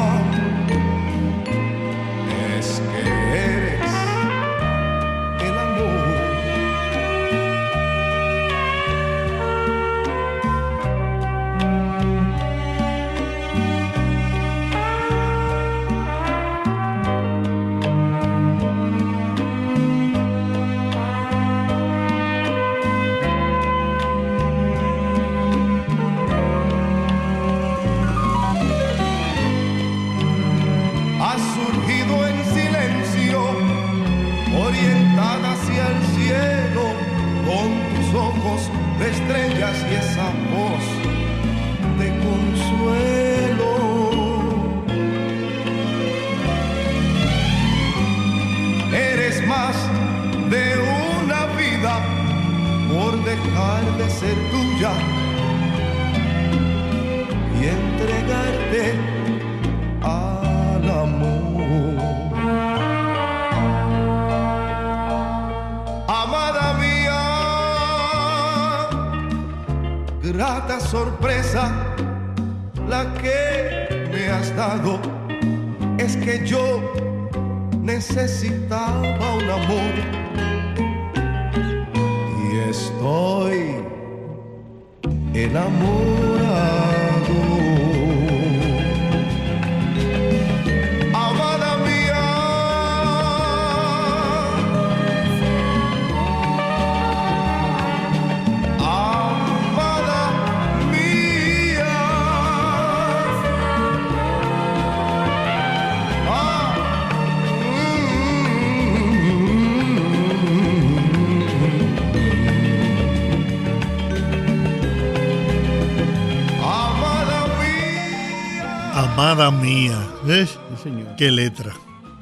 Amada mía. ¿Ves? Sí, señor. Qué letra.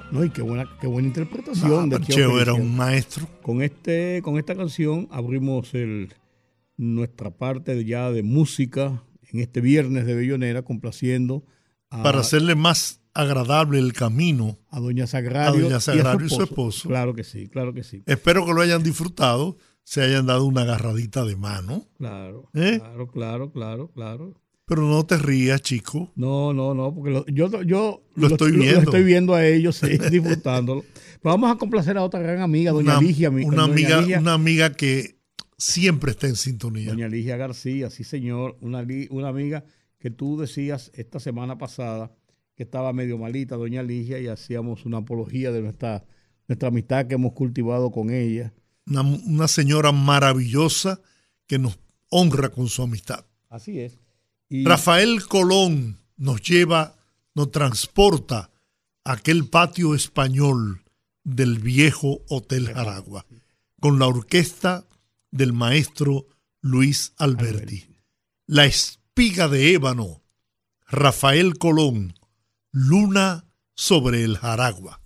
No, y qué buena, qué buena interpretación. Ah, de Cheo era un maestro. Con, este, con esta canción abrimos el, nuestra parte ya de música en este viernes de Bellonera, complaciendo a, Para hacerle más agradable el camino a Doña Sagrario, a Doña y a su Sagrario y su esposo. esposo. Claro que sí, claro que sí. Espero que lo hayan disfrutado, se hayan dado una agarradita de mano. Claro, ¿Eh? claro, claro, claro, claro. Pero no te rías, chico. No, no, no, porque lo- yo, yo Lo estoy viendo. estoy viendo a ellos, sí, disfrutándolo. Pero vamos a complacer a otra gran amiga, Doña Una, Ligia. mi- una doña amiga, Ligia- una amiga que siempre está en sintonía. Doña Ligia García, sí señor, una, una amiga que tú decías esta semana pasada que estaba medio malita, Doña Ligia, y hacíamos una apología de nuestra, nuestra amistad que hemos cultivado con ella. Una, una señora maravillosa que nos honra con su amistad. Así es. Y Rafael Colón nos lleva, nos transporta a aquel patio español del viejo Hotel Jaragua, con la orquesta del maestro Luis Alberti. La espiga de ébano, Rafael Colón, Luna sobre el Jaragua.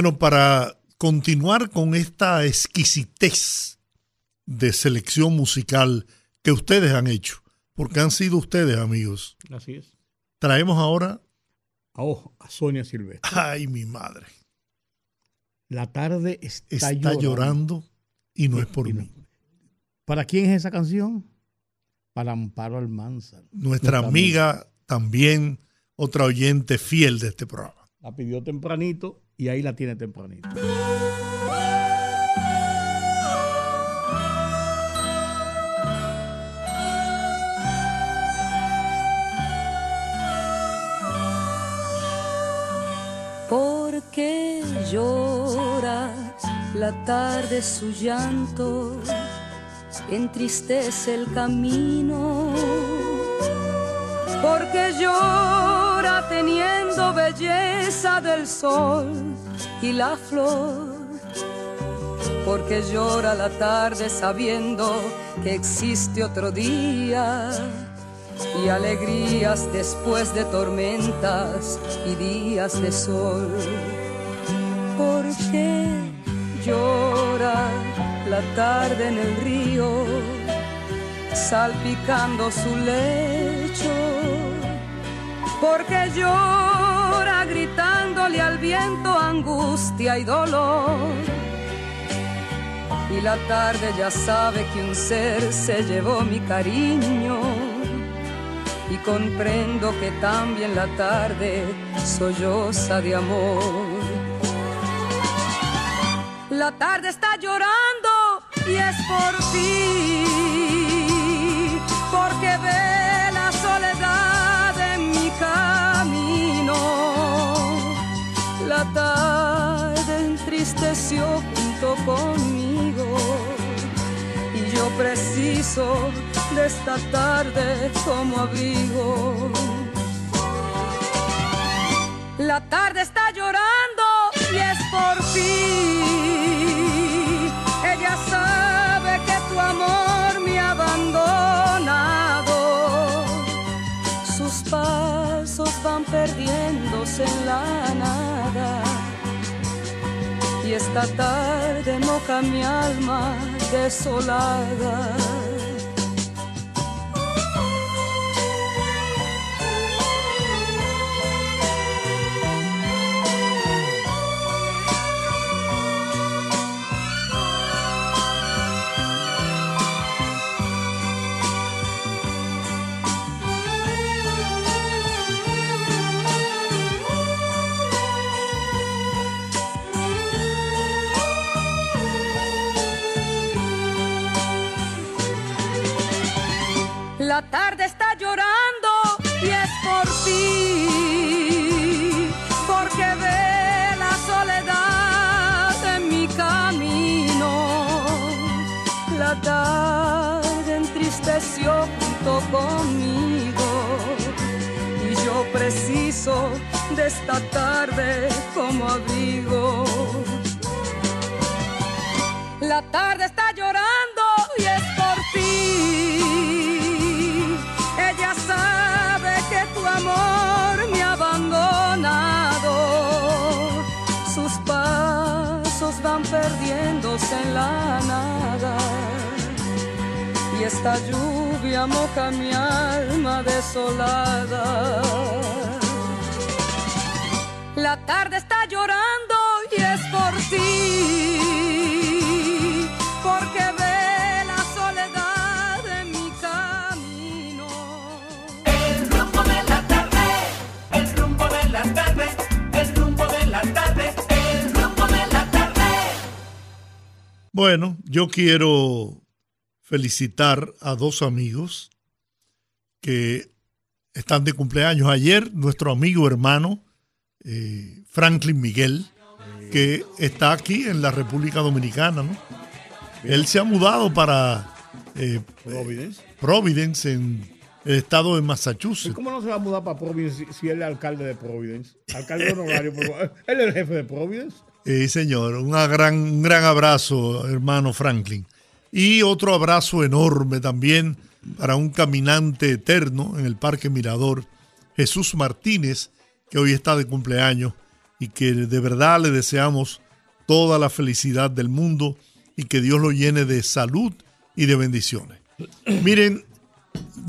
Bueno, para continuar con esta exquisitez de selección musical que ustedes han hecho, porque han sido ustedes, amigos, Así es. traemos ahora, A, Sonia Silvestre. ay, mi madre, La tarde está, está llorando. llorando y no es por mí. ¿Para quién es esa canción? Para Amparo Almanza. Nuestra amiga también, otra oyente fiel de este programa. La pidió tempranito y ahí la tiene tempranito. ¿Por qué llora la tarde su llanto? Entristece el camino. Porque llora teniendo belleza del sol y la flor. Porque llora la tarde sabiendo que existe otro día y alegrías después de tormentas y días de sol. ¿Por qué llora la tarde en el río, salpicando su lecho? Porque llora gritándole al viento angustia y dolor. Y la tarde ya sabe que un ser se llevó mi cariño y comprendo que también la tarde solloza de amor. La tarde está llorando y es por ti, junto conmigo y yo preciso de esta tarde como abrigo. La tarde está llorando y es por ti. Ella sabe que tu amor me ha abandonado. Sus pasos van perdiéndose en la nada. Y esta tarde moja mi alma desolada. Tarde está llorando y es por ti, porque ve la soledad en mi camino. La tarde entristeció junto conmigo y yo preciso de esta tarde como abrigo. La tarde está esta lluvia moja mi alma desolada. La tarde está llorando y es por ti. Porque ve la soledad en mi camino. El rumbo de la tarde, el rumbo de la tarde, el rumbo de la tarde, el rumbo de la tarde. Bueno, yo quiero felicitar a dos amigos que están de cumpleaños. Ayer nuestro amigo hermano eh, Franklin Miguel, que está aquí en la República Dominicana, ¿no? Él se ha mudado para eh, Providence. Providence, en el estado de Massachusetts. ¿Cómo no se va a mudar para Providence si, si él es alcalde de Providence? Alcalde honorario. él es el jefe de Providence. Sí, señor. Una gran, un gran abrazo, hermano Franklin. Y otro abrazo enorme también para un caminante eterno en el Parque Mirador, Jesús Martínez, que hoy está de cumpleaños y que de verdad le deseamos toda la felicidad del mundo y que Dios lo llene de salud y de bendiciones. Miren,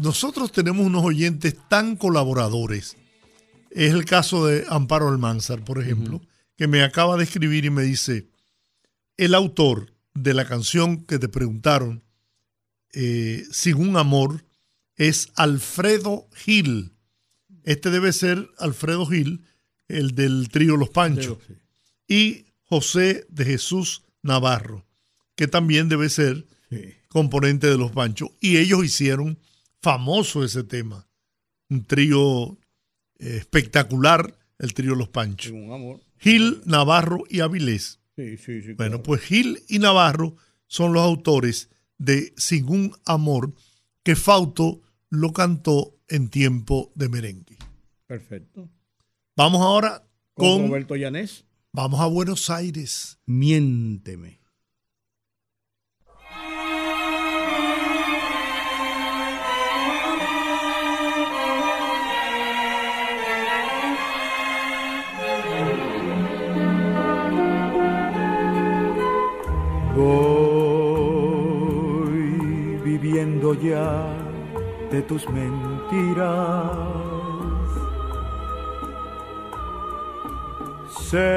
nosotros tenemos unos oyentes tan colaboradores. Es el caso de Amparo Almanzar, por ejemplo, que me acaba de escribir y me dice, el autor de la canción que te preguntaron, eh, Sin un amor, es Alfredo Gil. Este debe ser Alfredo Gil, el del trío Los Panchos. Y José de Jesús Navarro, que también debe ser componente de Los Panchos. Y ellos hicieron famoso ese tema. Un trío eh, espectacular, el trío Los Panchos. Un amor. Gil, Navarro y Avilés. Sí, sí, sí. Bueno, claro. pues Gil y Navarro son los autores de Sin un amor que Fausto lo cantó en tiempo de merengue. Perfecto. Vamos ahora Con con... Roberto Llanés. Vamos a Buenos Aires. Miénteme. Voy viviendo ya de tus mentiras. Sé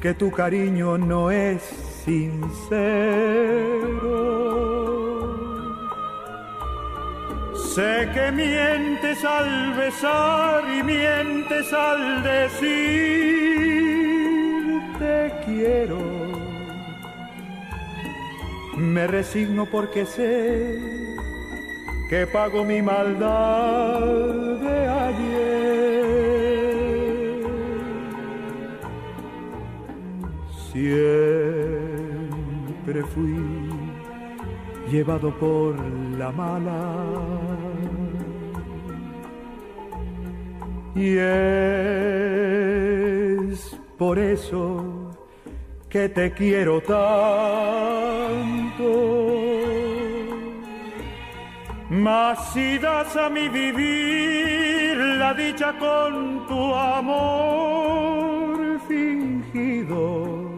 que tu cariño no es sincero. Sé que mientes al besar y mientes al decir te quiero. Me resigno porque sé que pago mi maldad de ayer. Siempre fui llevado por la mala. Y es por eso que te quiero tanto. Mas si das a mi vivir la dicha con tu amor fingido,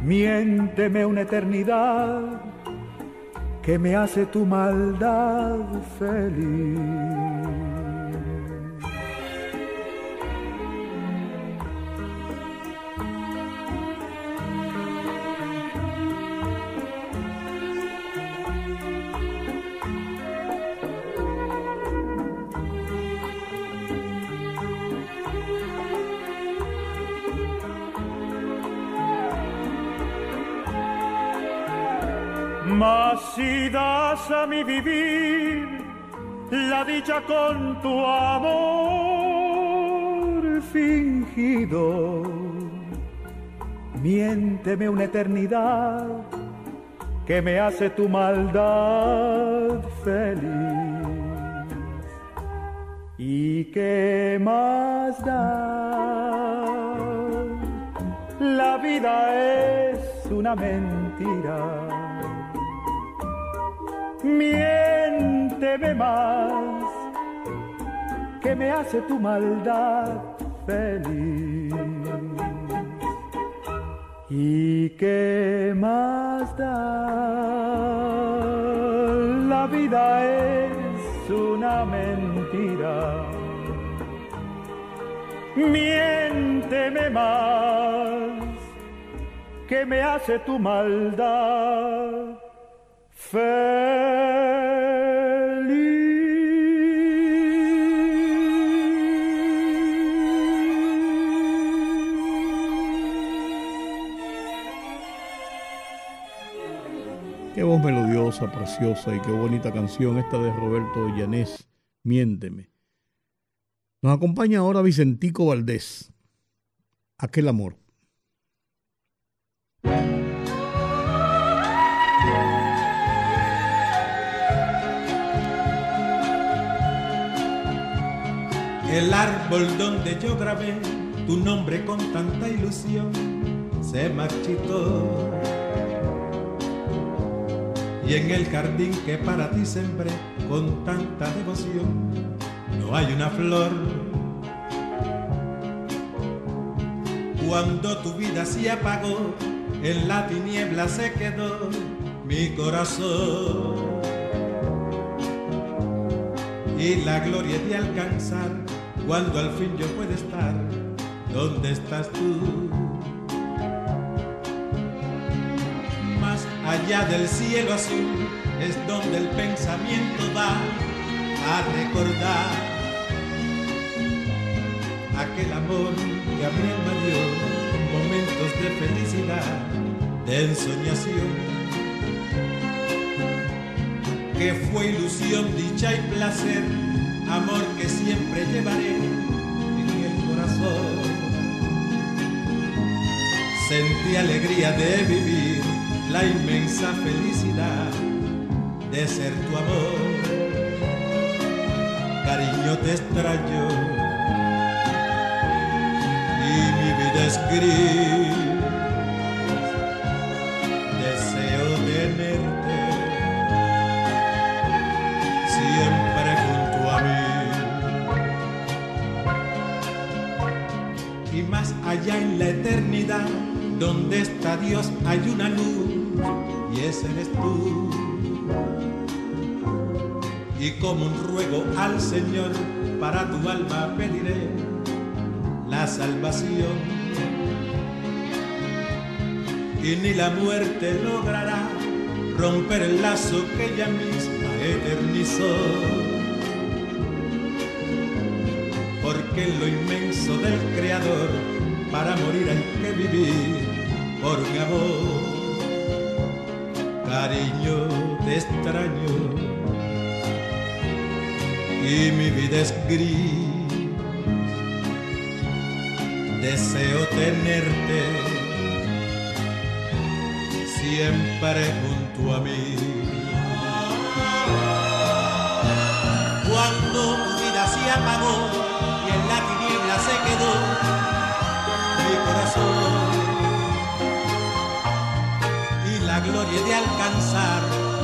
miénteme una eternidad que me hace tu maldad feliz. Si das a mi vivir la dicha con tu amor fingido, miénteme una eternidad que me hace tu maldad feliz. ¿Y qué más da? La vida es una mentira. Miénteme más, que me hace tu maldad feliz. ¿Y qué más da? La vida es una mentira. Miénteme más, que me hace tu maldad Qué voz melodiosa, preciosa y qué bonita canción esta de Roberto Llanés, Miénteme. Nos acompaña ahora Vicentico Valdés, Aquel Amor. El árbol donde yo grabé tu nombre con tanta ilusión se marchitó. Y en el jardín que para ti sembré con tanta devoción no hay una flor. Cuando tu vida se apagó, en la tiniebla se quedó mi corazón. Y la gloria de alcanzar cuando al fin yo pueda estar donde estás tú. Más allá del cielo azul es donde el pensamiento va a recordar aquel amor que a mí me dio momentos de felicidad, de ensoñación, que fue ilusión, dicha y placer, amor que siempre llevaré en el corazón. Sentí alegría de vivir la inmensa felicidad de ser tu amor. Cariño te extraño y mi vida es gris. Donde está Dios, hay una luz y ese eres tú. Y como un ruego al Señor, para tu alma pediré la salvación. Y ni la muerte logrará romper el lazo que ella misma eternizó. Porque en lo inmenso del Creador, para morir hay que vivir por mi amor. Cariño, te extraño y mi vida es gris. Deseo tenerte siempre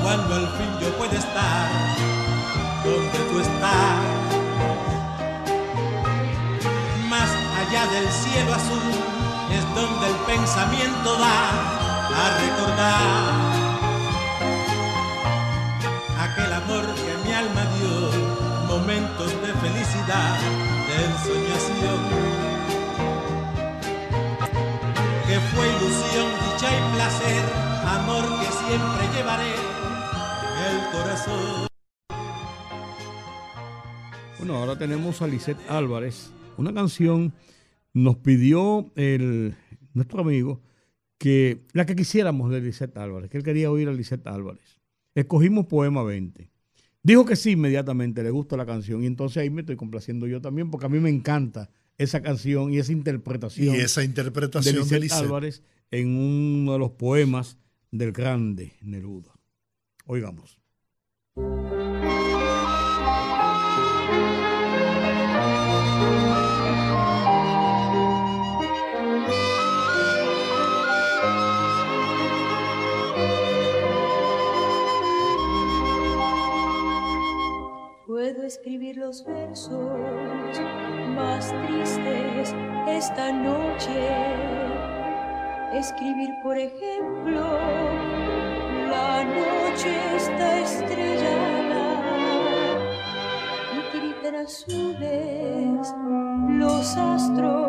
cuando al fin yo pueda estar donde tú estás. Más allá del cielo azul es donde el pensamiento va a recordar aquel amor que mi alma dio, momentos de felicidad, de ensoñación, que fue ilusión, dicha y placer, amor que siempre llevaré en el corazón. Bueno, ahora tenemos a Lisette Álvarez. Una canción nos pidió el, nuestro amigo que la que quisiéramos de Lisette Álvarez, que él quería oír a Lisette Álvarez. Escogimos Poema 20. Dijo que sí inmediatamente, le gusta la canción y entonces ahí me estoy complaciendo yo también porque a mí me encanta esa canción y esa interpretación. Y esa interpretación de Lisette Lisette. Álvarez en uno de los poemas del grande Neruda. Oigamos. Puedo escribir los versos más tristes esta noche. Escribir, por ejemplo, la noche está estrellada y gritan azules los astros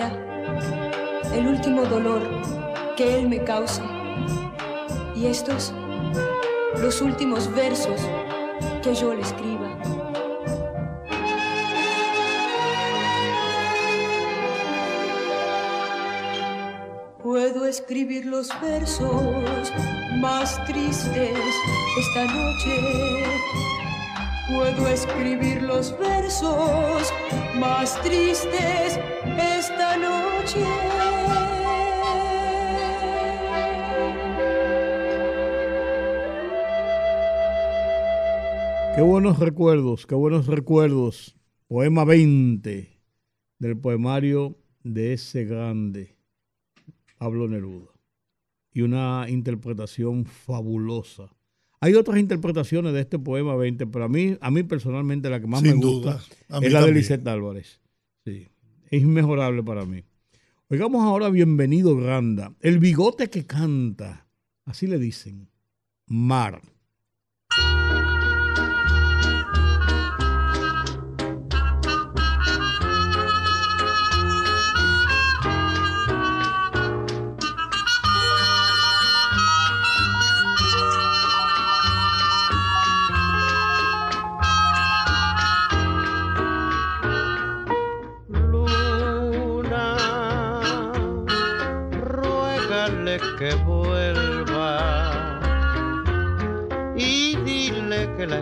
el último dolor que él me cause. Y estos, los últimos versos que yo le escriba. Puedo escribir los versos más tristes esta noche. Puedo escribir los versos más tristes. Qué buenos recuerdos, qué buenos recuerdos. Poema 20 del poemario de ese grande Pablo Neruda. Y una interpretación fabulosa. Hay otras interpretaciones de este poema 20, pero a mí, a mí personalmente la que más Sin me gusta duda, es la de. Lisette Álvarez. Sí, es inmejorable para mí. Oigamos ahora Bienvenido Granda, el bigote que canta, así le dicen, Mar.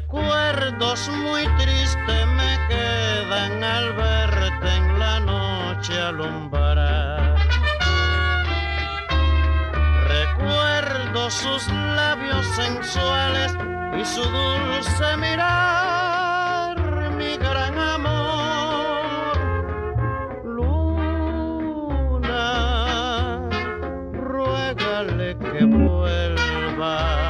Recuerdos muy tristes me quedan al verte en la noche alumbrar. Recuerdo sus labios sensuales y su dulce mirar, mi gran amor. Luna, ruégale que vuelva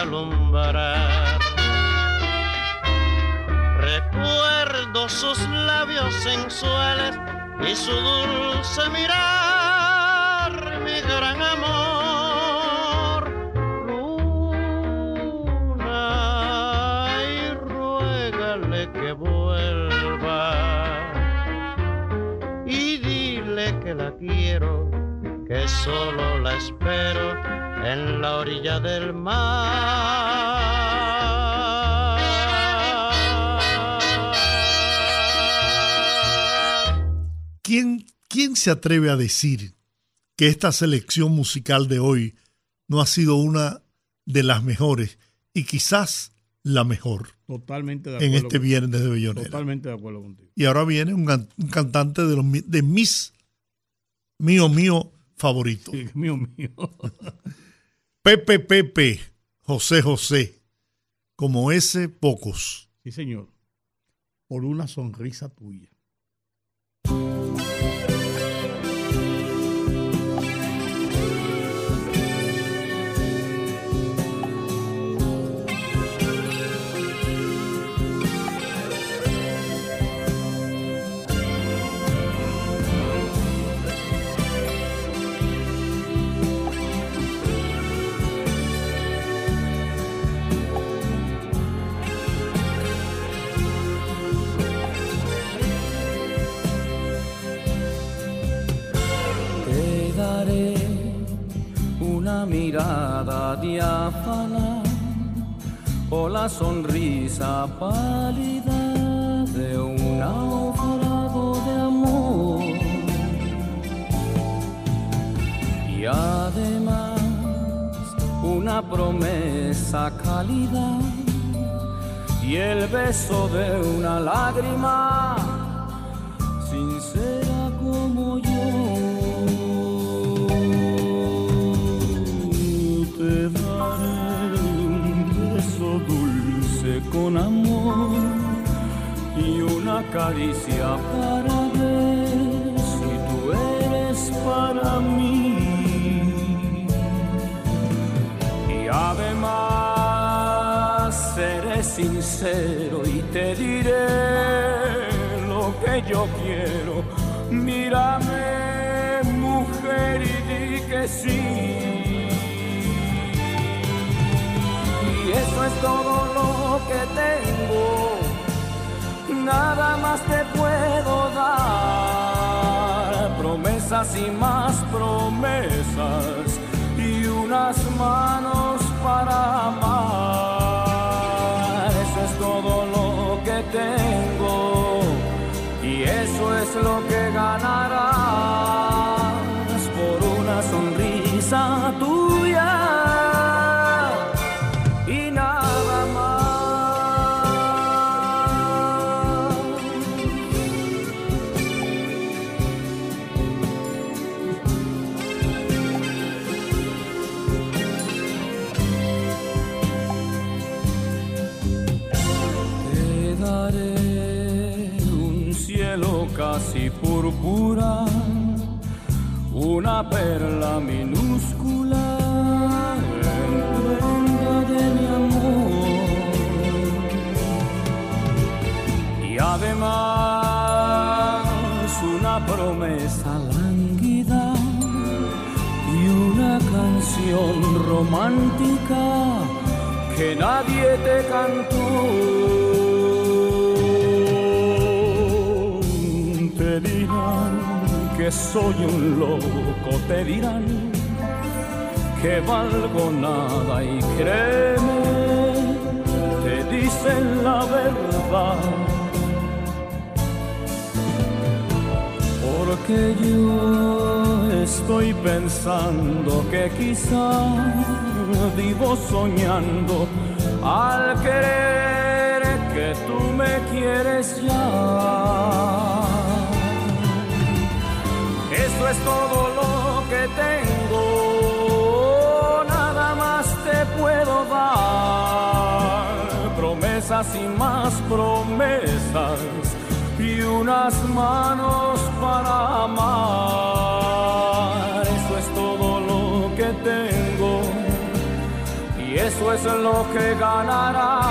Alumbrar. Recuerdo sus labios sensuales y su dulce mirar, mi gran amor. Luna, y ruégale que vuelva y dile que la quiero, que solo la espero en la orilla del mar. ¿Quién, ¿Quién se atreve a decir que esta selección musical de hoy no ha sido una de las mejores y quizás la mejor Totalmente de en acuerdo. este con- viernes de Bellonera? Totalmente de acuerdo contigo. Y ahora viene un, can- un cantante de, los, mi- de mis, mío, mío, favorito. Sí, mío, mío. Pepe Pepe, José José, como ese, pocos. Sí, señor. Por una sonrisa tuya. Mirada diáfana o la sonrisa pálida de un naufrago de amor. Y además una promesa cálida y el beso de una lágrima sincera con amor y una caricia para ver si tú eres para mí. Y además seré sincero y te diré lo que yo quiero. Mírame, mujer, y di que sí. Eso es todo lo que tengo. Nada más te puedo dar. Promesas y más promesas. Y unas manos para amar. Eso es todo lo que tengo. Y eso es lo que ganarás por una sonrisa tuya una perla minúscula en de mi amor. Y además una promesa lánguida y una canción romántica que nadie te cantó. Que soy un loco, te dirán que valgo nada y créeme, te dicen la verdad. Porque yo estoy pensando que quizá vivo soñando al querer que tú me quieres ya. Es todo lo que tengo, nada más te puedo dar. Promesas y más promesas y unas manos para amar. Eso es todo lo que tengo y eso es lo que ganarás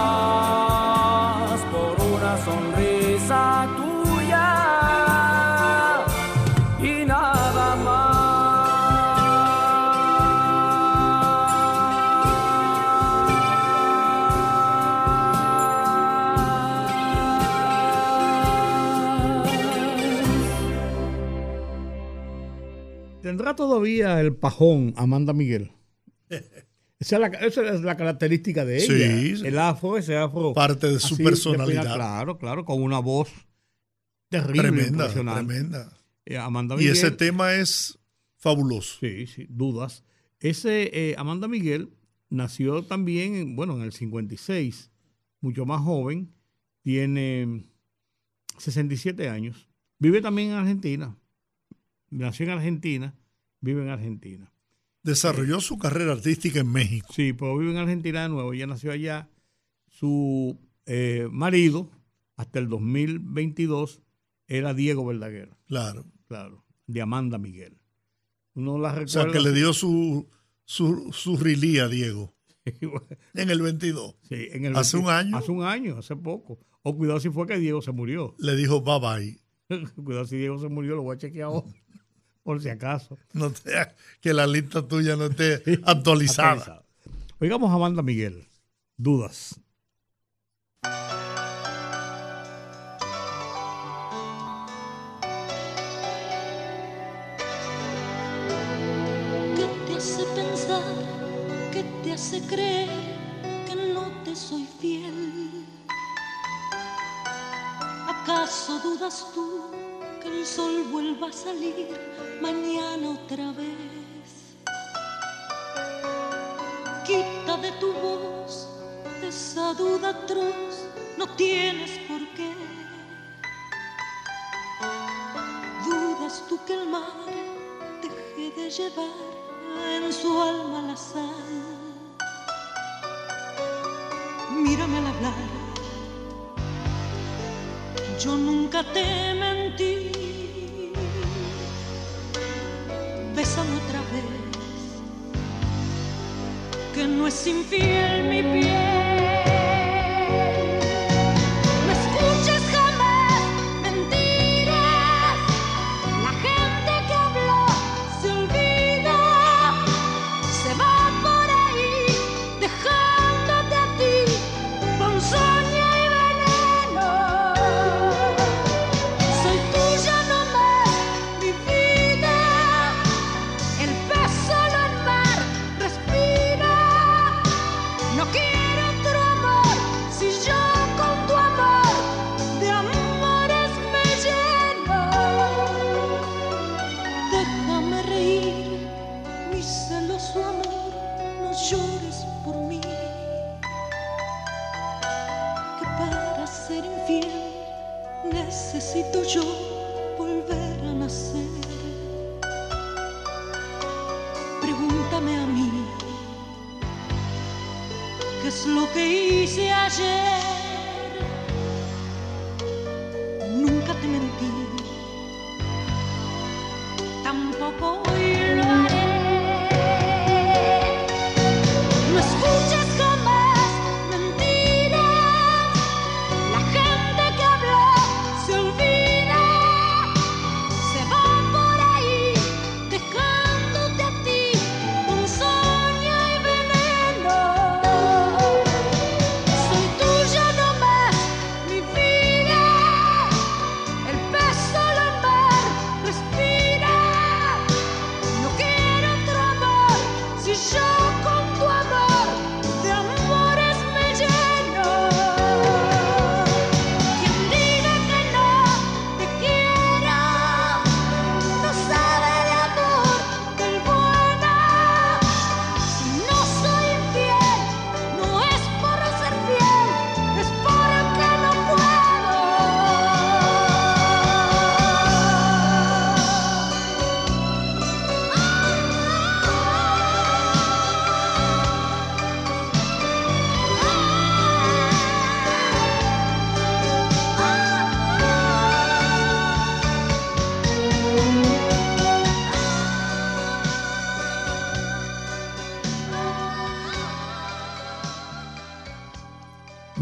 por una sonrisa ¿Tendrá todavía el pajón Amanda Miguel? Esa es la, esa es la característica de ella. Sí. el afro, ese afro. Parte de su así, personalidad. claro, claro, con una voz terrible, Tremenda, tremenda. Eh, Amanda Y Miguel, ese tema es fabuloso. Sí, sí, dudas. Ese eh, Amanda Miguel nació también, en- bueno, en el 56, mucho más joven, tiene 67 años. Vive también en Argentina. Nació en Argentina, vive en Argentina. Desarrolló su carrera artística en México. Sí, pero vive en Argentina de nuevo. Ella nació allá. Su eh, marido, hasta el 2022, era Diego Verdaguer. Claro. Claro, de Amanda Miguel. Uno la O recuerda. sea, que le dio su, su, su rilí a Diego. En el 22. Sí, en el Hace 20 un año. Hace un año, hace poco. O cuidado si fue que Diego se murió. Le dijo bye bye. cuidado si Diego se murió, lo voy a chequear ahora, por si acaso. No te, que la lista tuya no esté actualizada. Actualizada. Oigamos a Amanda Miguel. Dudas. ¿Qué te hace pensar? ¿Qué te hace creer que no te soy fiel? ¿Acaso dudas tú que el sol vuelva a salir mañana otra vez? Quita de tu voz esa duda atroz, no tienes por qué. ¿Dudas tú que el mar deje de llevar en su alma la sal. Mírame al hablar, yo nunca te mentí. Que no es infiel mi piel.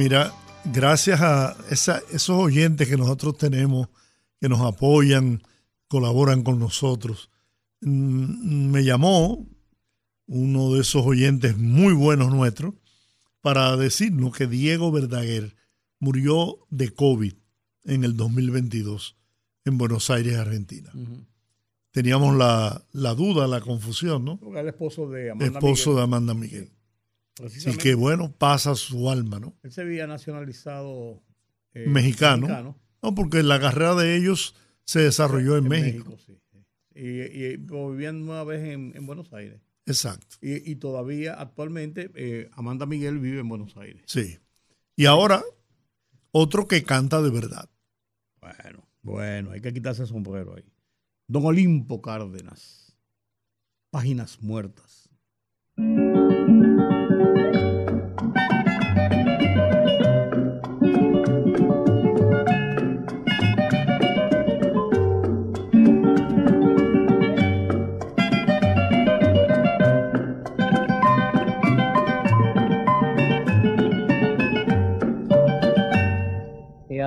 Mira, gracias a esa- esos oyentes que nosotros tenemos, que nos apoyan, colaboran con nosotros, mm, me llamó uno de esos oyentes muy buenos nuestros para decirnos que Diego Verdaguer murió de COVID en el 2022 en Buenos Aires, Argentina. Teníamos la, la duda, la confusión, ¿no? El esposo de Amanda Esposo Miguel. de Amanda Miguel. Precisamente. que bueno, pasa su alma, ¿no? Él se había nacionalizado eh, mexicano. No, porque la carrera de ellos se desarrolló en, México. sí, sí. Y, y vivían una vez en, en Buenos Aires. Exacto. Y, y todavía, actualmente, eh, Amanda Miguel vive en Buenos Aires. Sí. Y ahora, otro que canta de verdad. Bueno, bueno, hay que quitarse el sombrero ahí. Don Olimpo Cárdenas. Páginas muertas.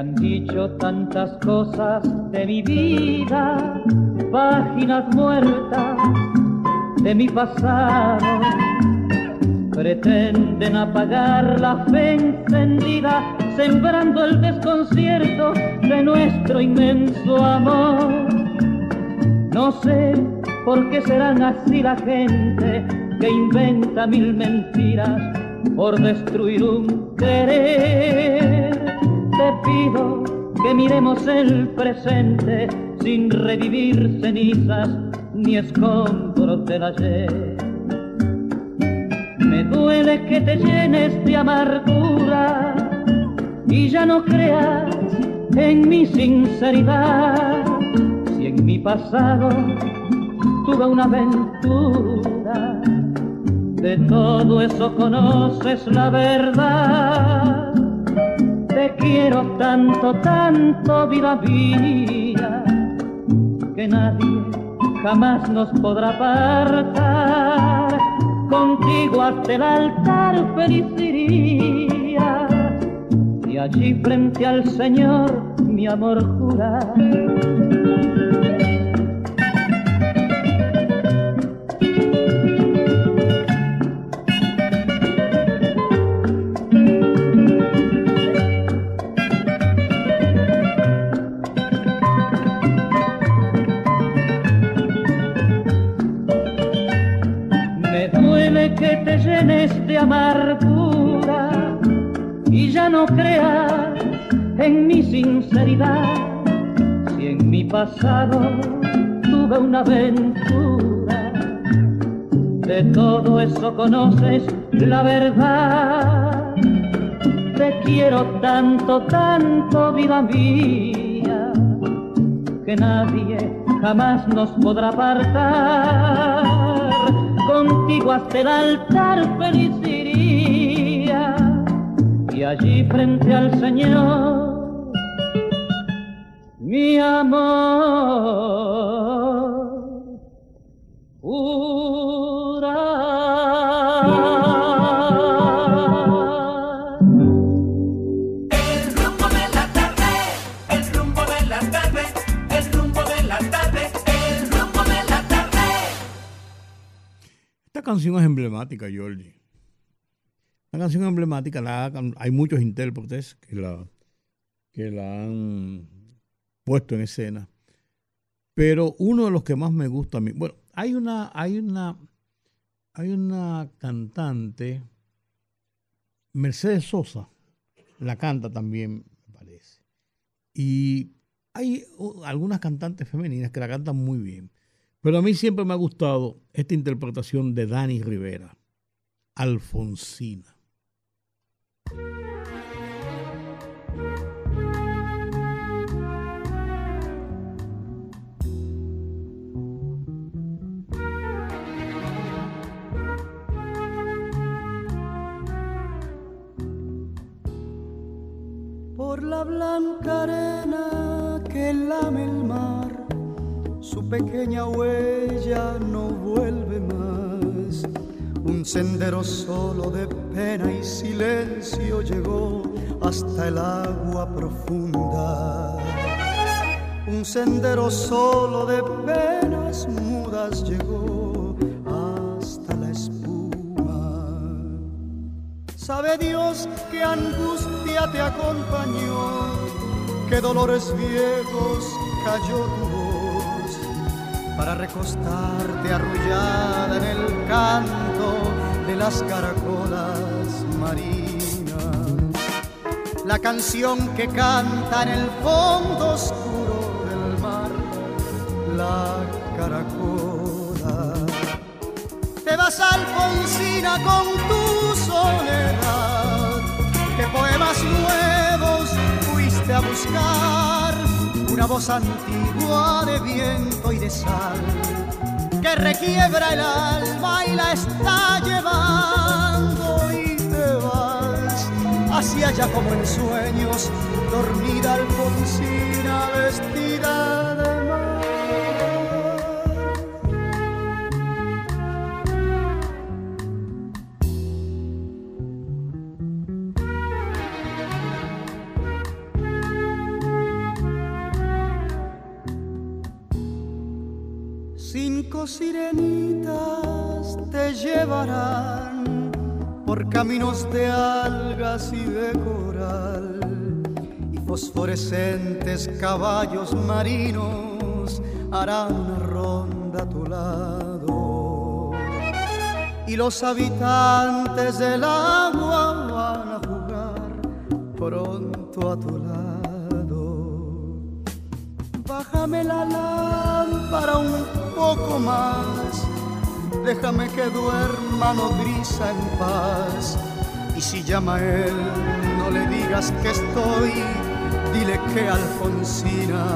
Han dicho tantas cosas de mi vida, páginas muertas de mi pasado. Pretenden apagar la fe encendida, sembrando el desconcierto de nuestro inmenso amor. No sé por qué serán así la gente que inventa mil mentiras por destruir un querer. Te pido que miremos el presente sin revivir cenizas ni escombros del ayer. Me duele que te llenes de amargura y ya no creas en mi sinceridad. Si en mi pasado tuve una aventura, de todo eso conoces la verdad. Te quiero tanto, tanto, vida mía, que nadie jamás nos podrá apartar. Contigo hasta el altar feliz iría, y allí frente al Señor mi amor jurar. Amargura y ya no creas en mi sinceridad. Si en mi pasado tuve una aventura, de todo eso conoces la verdad. Te quiero tanto, tanto, vida mía, que nadie jamás nos podrá apartar. Contigo hasta el altar feliz y allí frente al Señor, mi amor. El rumbo de la tarde, el rumbo de la tarde, el rumbo de la tarde, el rumbo de la tarde. Esta canción es emblemática, Jordi. Una canción emblemática, hay muchos intérpretes que la, que la han puesto en escena. Pero uno de los que más me gusta a mí, bueno, hay una, hay una, hay una cantante, Mercedes Sosa, la canta también, me parece. Y hay algunas cantantes femeninas que la cantan muy bien. Pero a mí siempre me ha gustado esta interpretación de Dani Rivera, Alfonsina. Por la blanca arena que lame el mar, su pequeña huella no vuelve. Un sendero solo de pena y silencio llegó hasta el agua profunda. Un sendero solo de penas mudas llegó hasta la espuma. Sabe Dios qué angustia te acompañó, qué dolores viejos cayó tu voz para recostarte arrullada en el canto de las caracolas marinas. La canción que canta en el fondo oscuro del mar, la caracola. Te vas Alfonsina con tu soledad, que poemas nuevos fuiste a buscar, una voz antigua de viento y de sal, requiebra el alma y la está llevando y te vas. Hacia allá como en sueños, dormida Alfonsina vestida sirenitas te llevarán por caminos de algas y de coral y fosforescentes caballos marinos harán ronda a tu lado y los habitantes del agua van a jugar pronto a tu lado. Bájame la lámpara un poco más, déjame que duerma nodriza en paz. Y si llama él, no le digas que estoy, dile que Alfonsina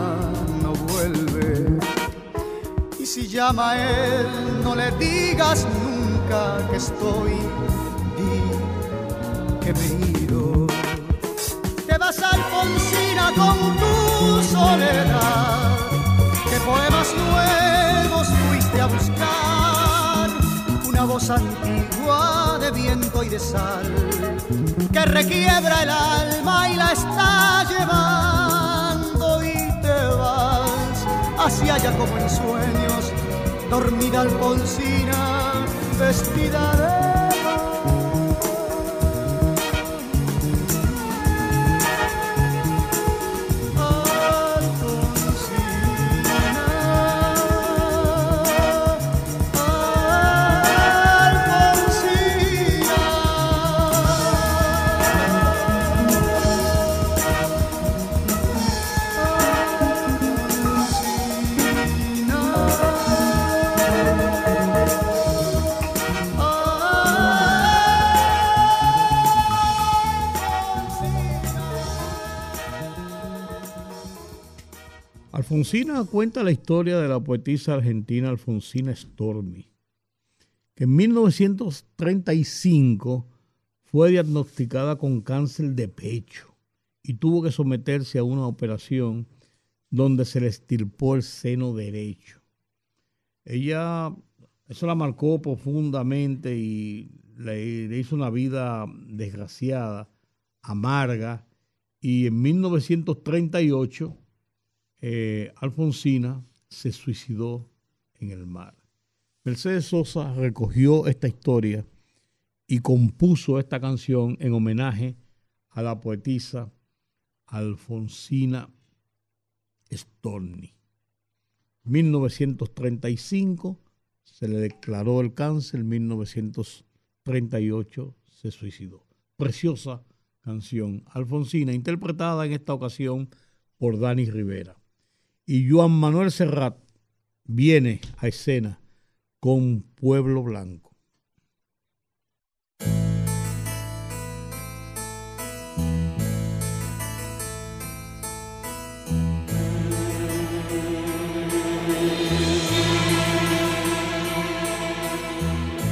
no vuelve. Y si llama él, no le digas nunca que estoy, di que me he ido. Te vas Alfonsina con tu soledad, que poemas nuevos a buscar, una voz antigua de viento y de sal, que requiebra el alma y la está llevando y te vas hacia allá como en sueños, dormida Alfonsina, vestida de Alfonsina cuenta la historia de la poetisa argentina Alfonsina Stormi, que en 1935 fue diagnosticada con cáncer de pecho y tuvo que someterse a una operación donde se le estirpó el seno derecho. Ella, eso la marcó profundamente y le, le hizo una vida desgraciada, amarga, y en 1938 eh, Alfonsina se suicidó en el mar. Mercedes Sosa recogió esta historia y compuso esta canción en homenaje a la poetisa Alfonsina Storni. 1935 se le declaró el cáncer, 1938 se suicidó. Preciosa canción, Alfonsina, interpretada en esta ocasión por Dani Rivera y Juan Manuel Serrat viene a escena con Pueblo Blanco.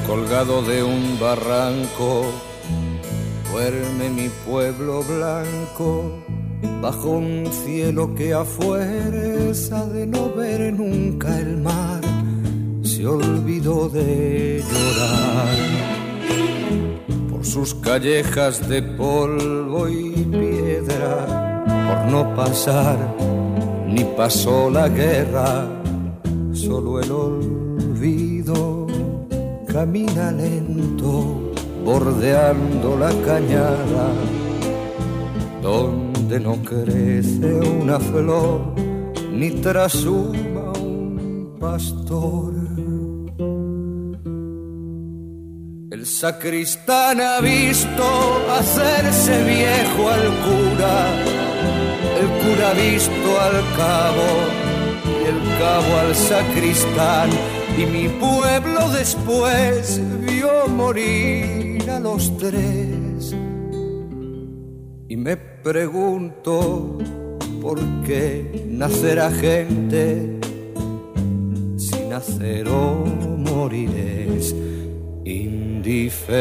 Colgado de un barranco, duerme mi pueblo blanco bajo un cielo que a de no ver nunca el mar se olvidó de llorar. Por sus callejas de polvo y piedra, por no pasar ni pasó la guerra, solo el olvido camina lento, bordeando la cañada, no crece una flor, ni trasuma un pastor. El sacristán ha visto hacerse viejo al cura, el cura ha visto al cabo y el cabo al sacristán y mi pueblo después vio morir a los tres. Y me pregunto por qué nacerá gente si nacer o morir es indiferente.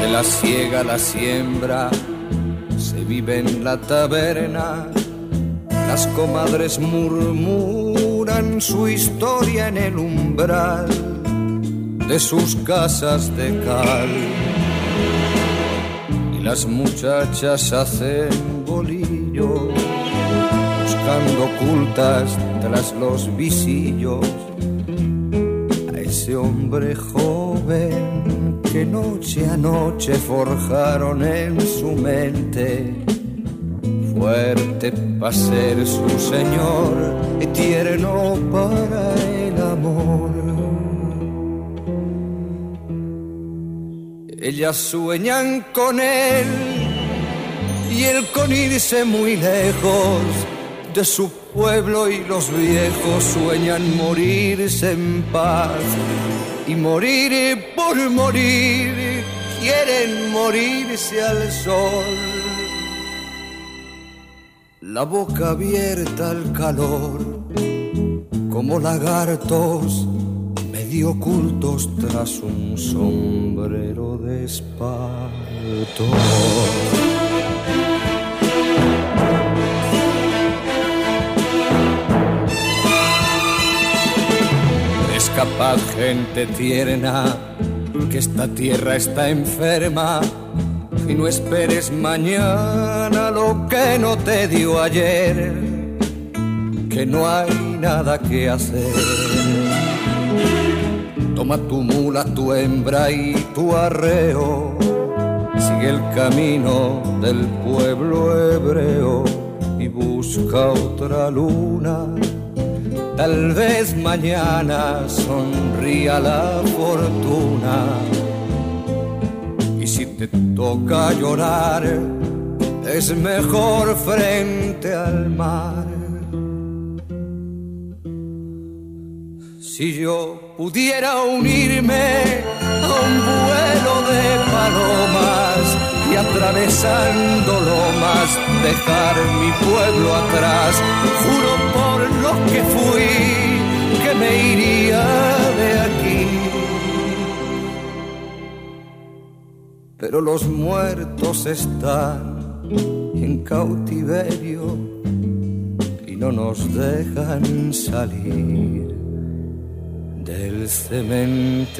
De la siega a la siembra se vive en la taberna. Las comadres murmuran su historia en el umbral de sus casas de cal. Y las muchachas hacen bolillo, buscando ocultas tras los visillos a ese hombre joven que noche a noche forjaron en su mente. Fuerte para ser su señor y tierno para el amor. Ellas sueñan con él y él con irse muy lejos de su pueblo y los viejos sueñan morirse en paz y morir por morir quieren morirse al sol. La boca abierta al calor como lagartos medio ocultos tras un sombrero de espanto. Es capaz gente tierna que esta tierra está enferma y no esperes mañana lo que no te dio ayer, que no hay nada que hacer. Toma tu mula, tu hembra y tu arreo. Sigue el camino del pueblo hebreo y busca otra luna. Tal vez mañana sonría la fortuna. Si te toca llorar, es mejor frente al mar. Si yo pudiera unirme a un vuelo de palomas y atravesando lomas dejar mi pueblo atrás, juro por lo que fui que me iría Pero los muertos están en cautiverio y no nos dejan salir del cementerio.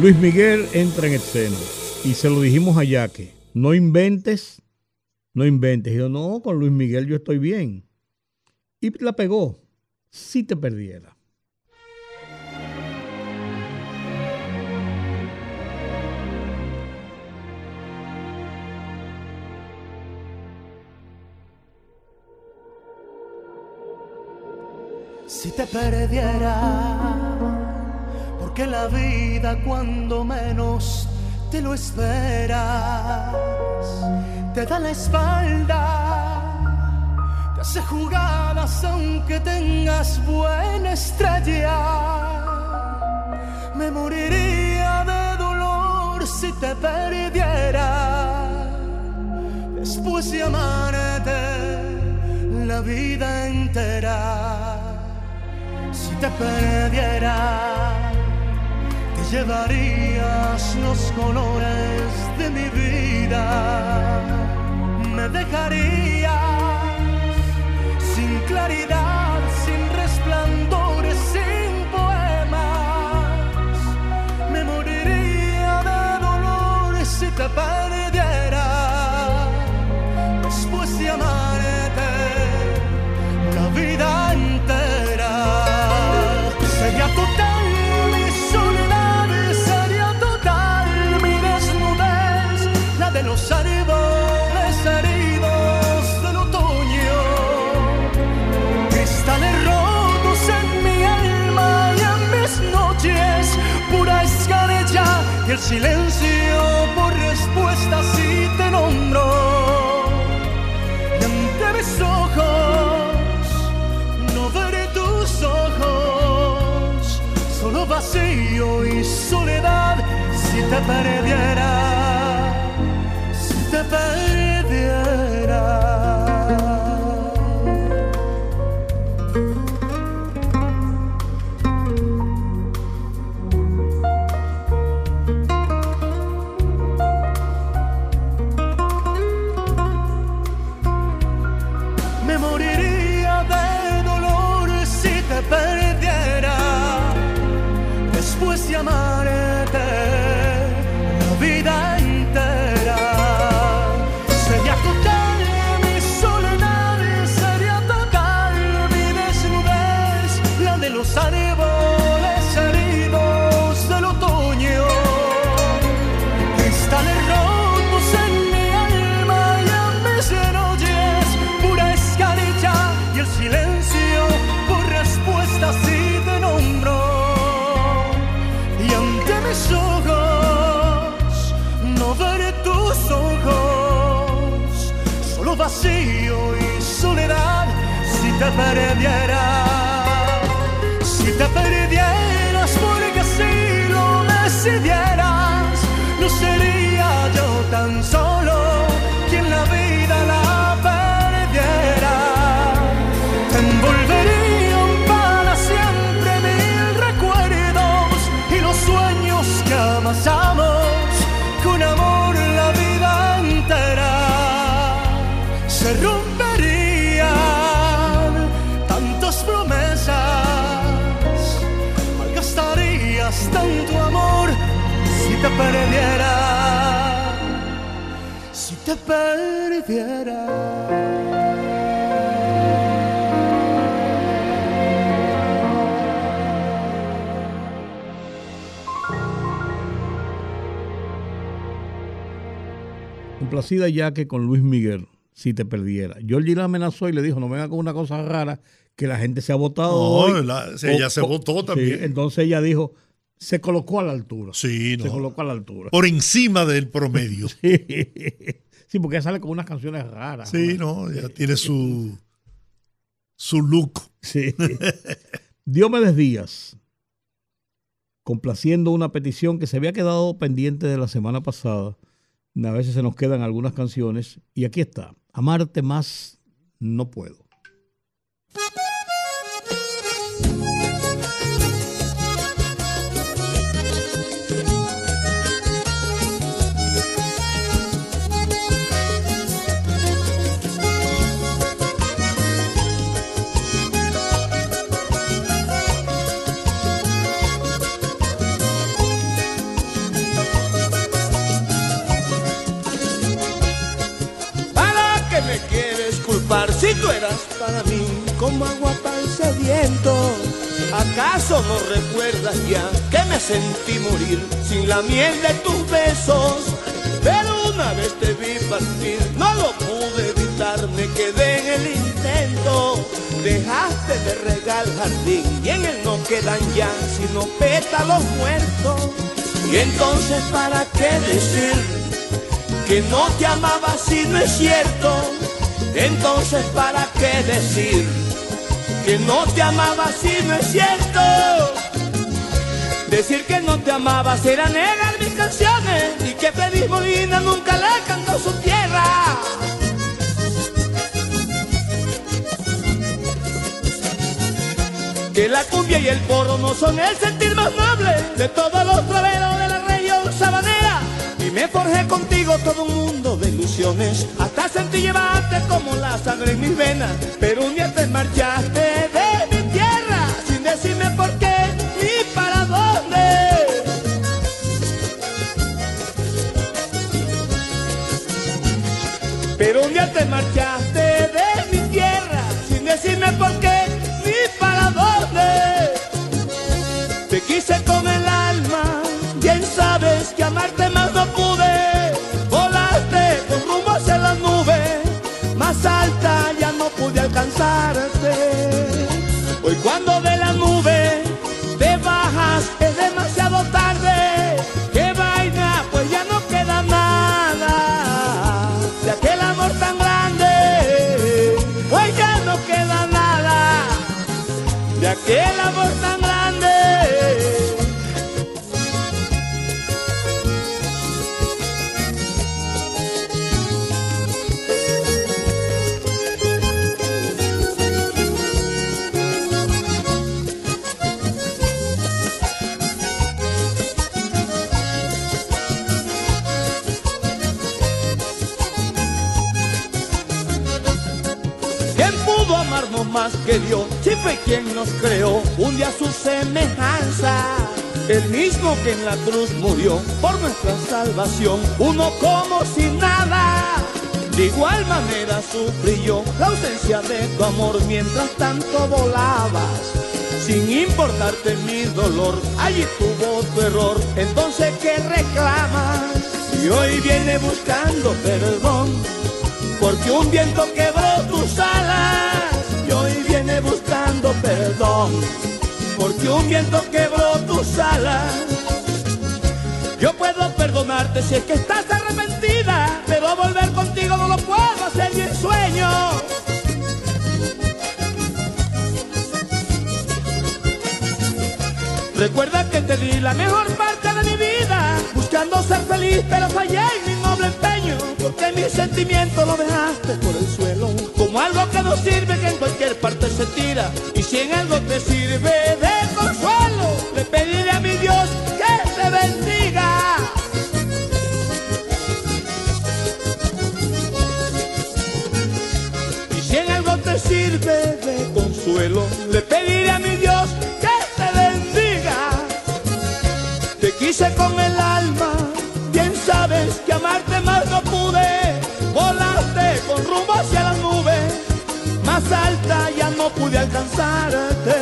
Luis Miguel entra en escena y se lo dijimos a Yaque, no inventes, no inventes. Y yo, no, con Luis Miguel yo estoy bien. Y la pegó, si te perdiera. Si te perdiera, porque la vida cuando menos te lo esperas, te da la espalda, te hace jugadas aunque tengas buena estrella. Me moriría de dolor si te perdiera después de amarte la vida entera. Si te perdiera, llevarías los colores de mi vida. Me dejarías sin claridad, sin resplandores, sin poemas. Me moriría de dolor si te perdiera. Te perdiera, si te perdiera. Complacida ya que con Luis Miguel, si te perdiera. Georgie la amenazó y le dijo, no venga con una cosa rara, que la gente se ha votado No, hoy. la- ella se votó sí, también. entonces ella dijo, se colocó a la altura. Sí, Se no. colocó a la altura. Por encima del promedio. sí. Sí, porque sale con unas canciones raras. Sí, no, ya tiene su, su look. Sí. Diomedes Díaz, complaciendo una petición que se había quedado pendiente de la semana pasada. A veces se nos quedan algunas canciones. Y aquí está. Amarte más no puedo. Para mí como agua tan sediento? ¿Acaso no recuerdas ya que me sentí morir sin la miel de tus besos? Pero una vez te vi partir, no lo pude evitar, me quedé en el intento. Dejaste de regar jardín y en él no quedan ya sino pétalos muertos. Y entonces, ¿para qué decir? que no te amaba si no es cierto. Entonces, ¿para qué decir que no te amaba si no es cierto? Decir que no te amaba será negar mis canciones y que Feliz Molina nunca le cantó su tierra. Que la cumbia y el porro no son el sentir más noble de todos los traveros de la región sabanera. Y me forjé contigo todo un mundo hasta sentí llevarte como la sangre en mis venas. Pero un día te marchaste de mi tierra sin decirme por qué ni para dónde. Pero un día te marchaste uno como si nada. De igual manera sufrí yo la ausencia de tu amor mientras tanto volabas. Sin importarte mi dolor, allí tuvo tu error. Entonces, ¿qué reclamas? Y hoy viene buscando perdón porque un viento quebró tus alas y hoy viene buscando perdón, porque un viento quebró tus alas. Yo puedo perdonarte si es que estás arrepentida, pero volver contigo no lo puedo hacer ni en sueño. Recuerda que te di la mejor parte de mi vida, buscando ser feliz, pero fallé en mi noble empeño, porque mi sentimiento lo dejaste por el suelo, como algo que no sirve, que en cualquier parte se tira, y si en algo te sirve de consuelo, le pediré a mi Dios Con el alma, bien sabes que amarte más no pude. Volaste con rumbo hacia la nube, más alta ya no pude alcanzarte.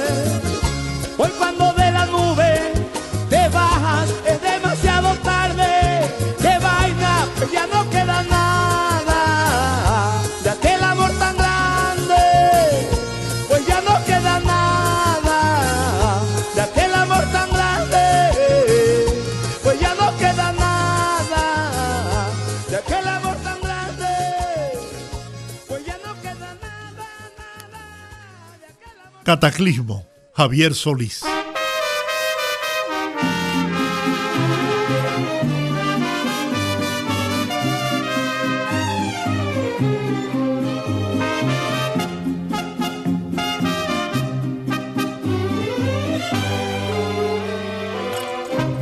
Cataclismo, Javier Solís.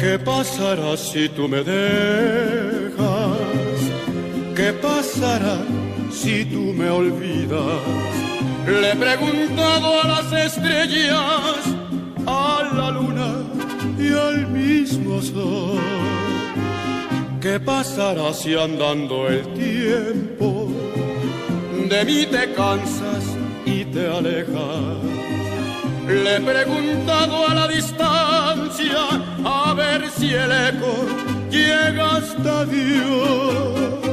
¿Qué pasará si tú me dejas? ¿Qué pasará si tú me olvidas? Le he preguntado a las estrellas, a la luna y al mismo sol. ¿Qué pasará si andando el tiempo de mí te cansas y te alejas? Le he preguntado a la distancia a ver si el eco llega hasta Dios.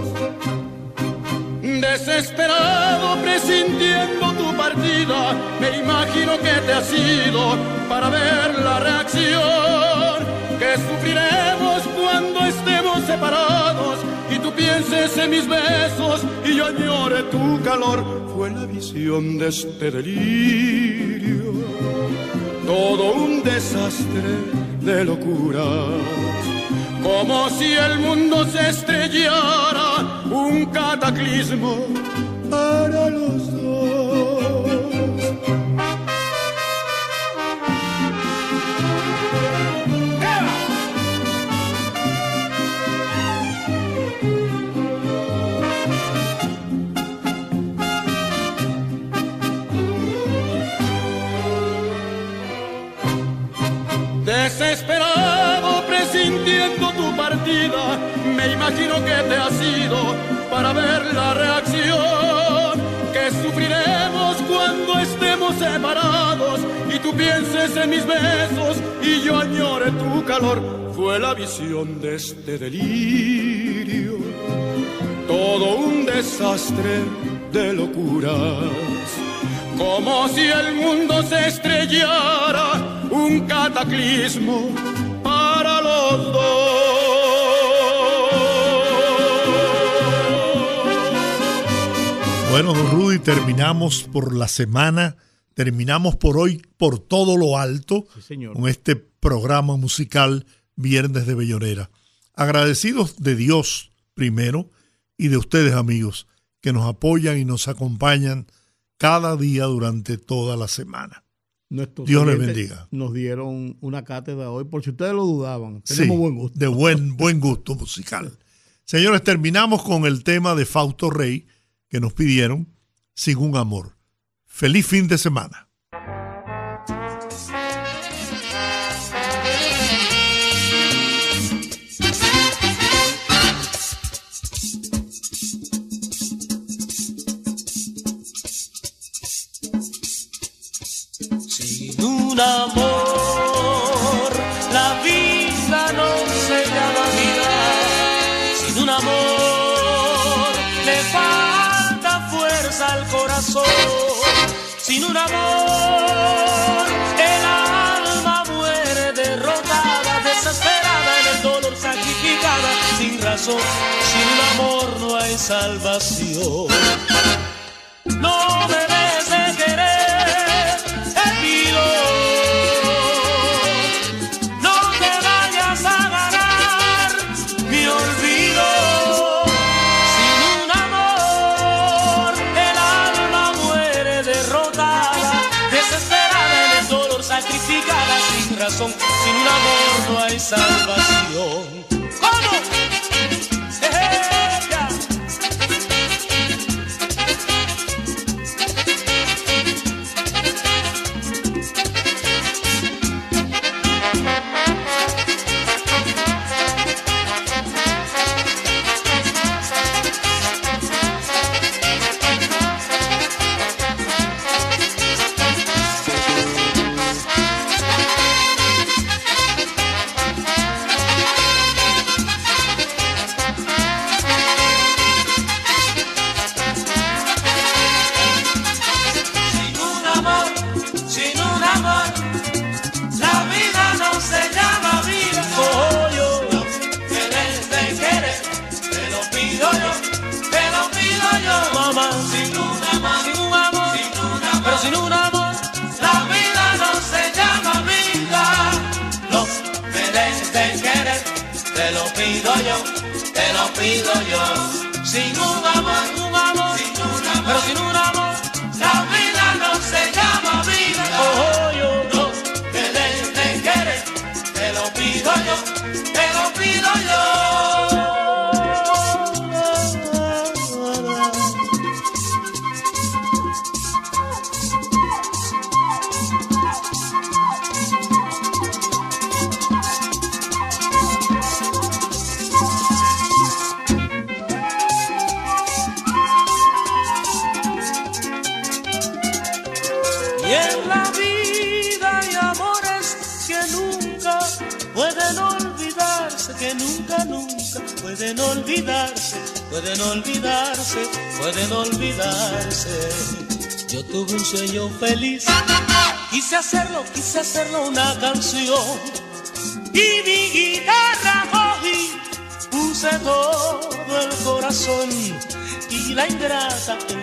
Desesperado presintiendo tu partida, me imagino que te has ido para ver la reacción que sufriremos cuando estemos separados y tú pienses en mis besos y yo añore tu calor. Fue la visión de este delirio todo un desastre de locura. Como si el mundo se estrellara, un cataclismo para los dos. Imagino que te has ido para ver la reacción que sufriremos cuando estemos separados y tú pienses en mis besos y yo añore tu calor. Fue la visión de este delirio, todo un desastre de locuras como si el mundo se estrellara, un cataclismo para los dos. Bueno, don Rudy, terminamos por la semana, terminamos por hoy por todo lo alto señor. con este programa musical Viernes de Bellonera. Agradecidos de Dios primero y de ustedes amigos que nos apoyan y nos acompañan cada día durante toda la semana. Nuestros Dios les bendiga. Nos dieron una cátedra hoy, por si ustedes lo dudaban. Tenemos Sí, buen gusto. De buen, buen gusto musical. Señores, terminamos con el tema de Fausto Rey que nos pidieron, Sin un amor. Feliz fin de semana. Sin amor, el alma muere derrotada, desesperada en el dolor, sacrificada, sin razón. Sin amor no hay salvación. No debes sacrificada sin razón. Sin un amor no hay salvación.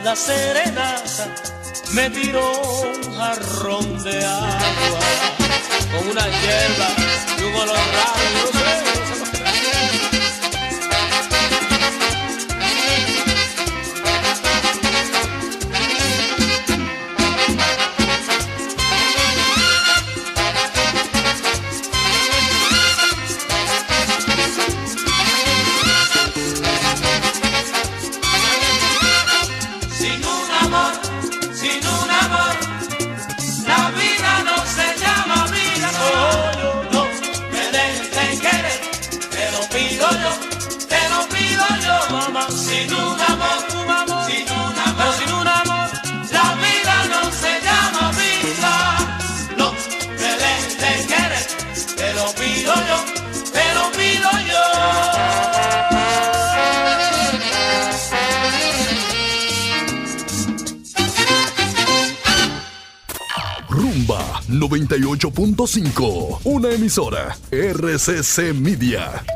La serenata me tiró un jarrón de agua. con una hierba y un olor raro. Una emisora. RCC Media.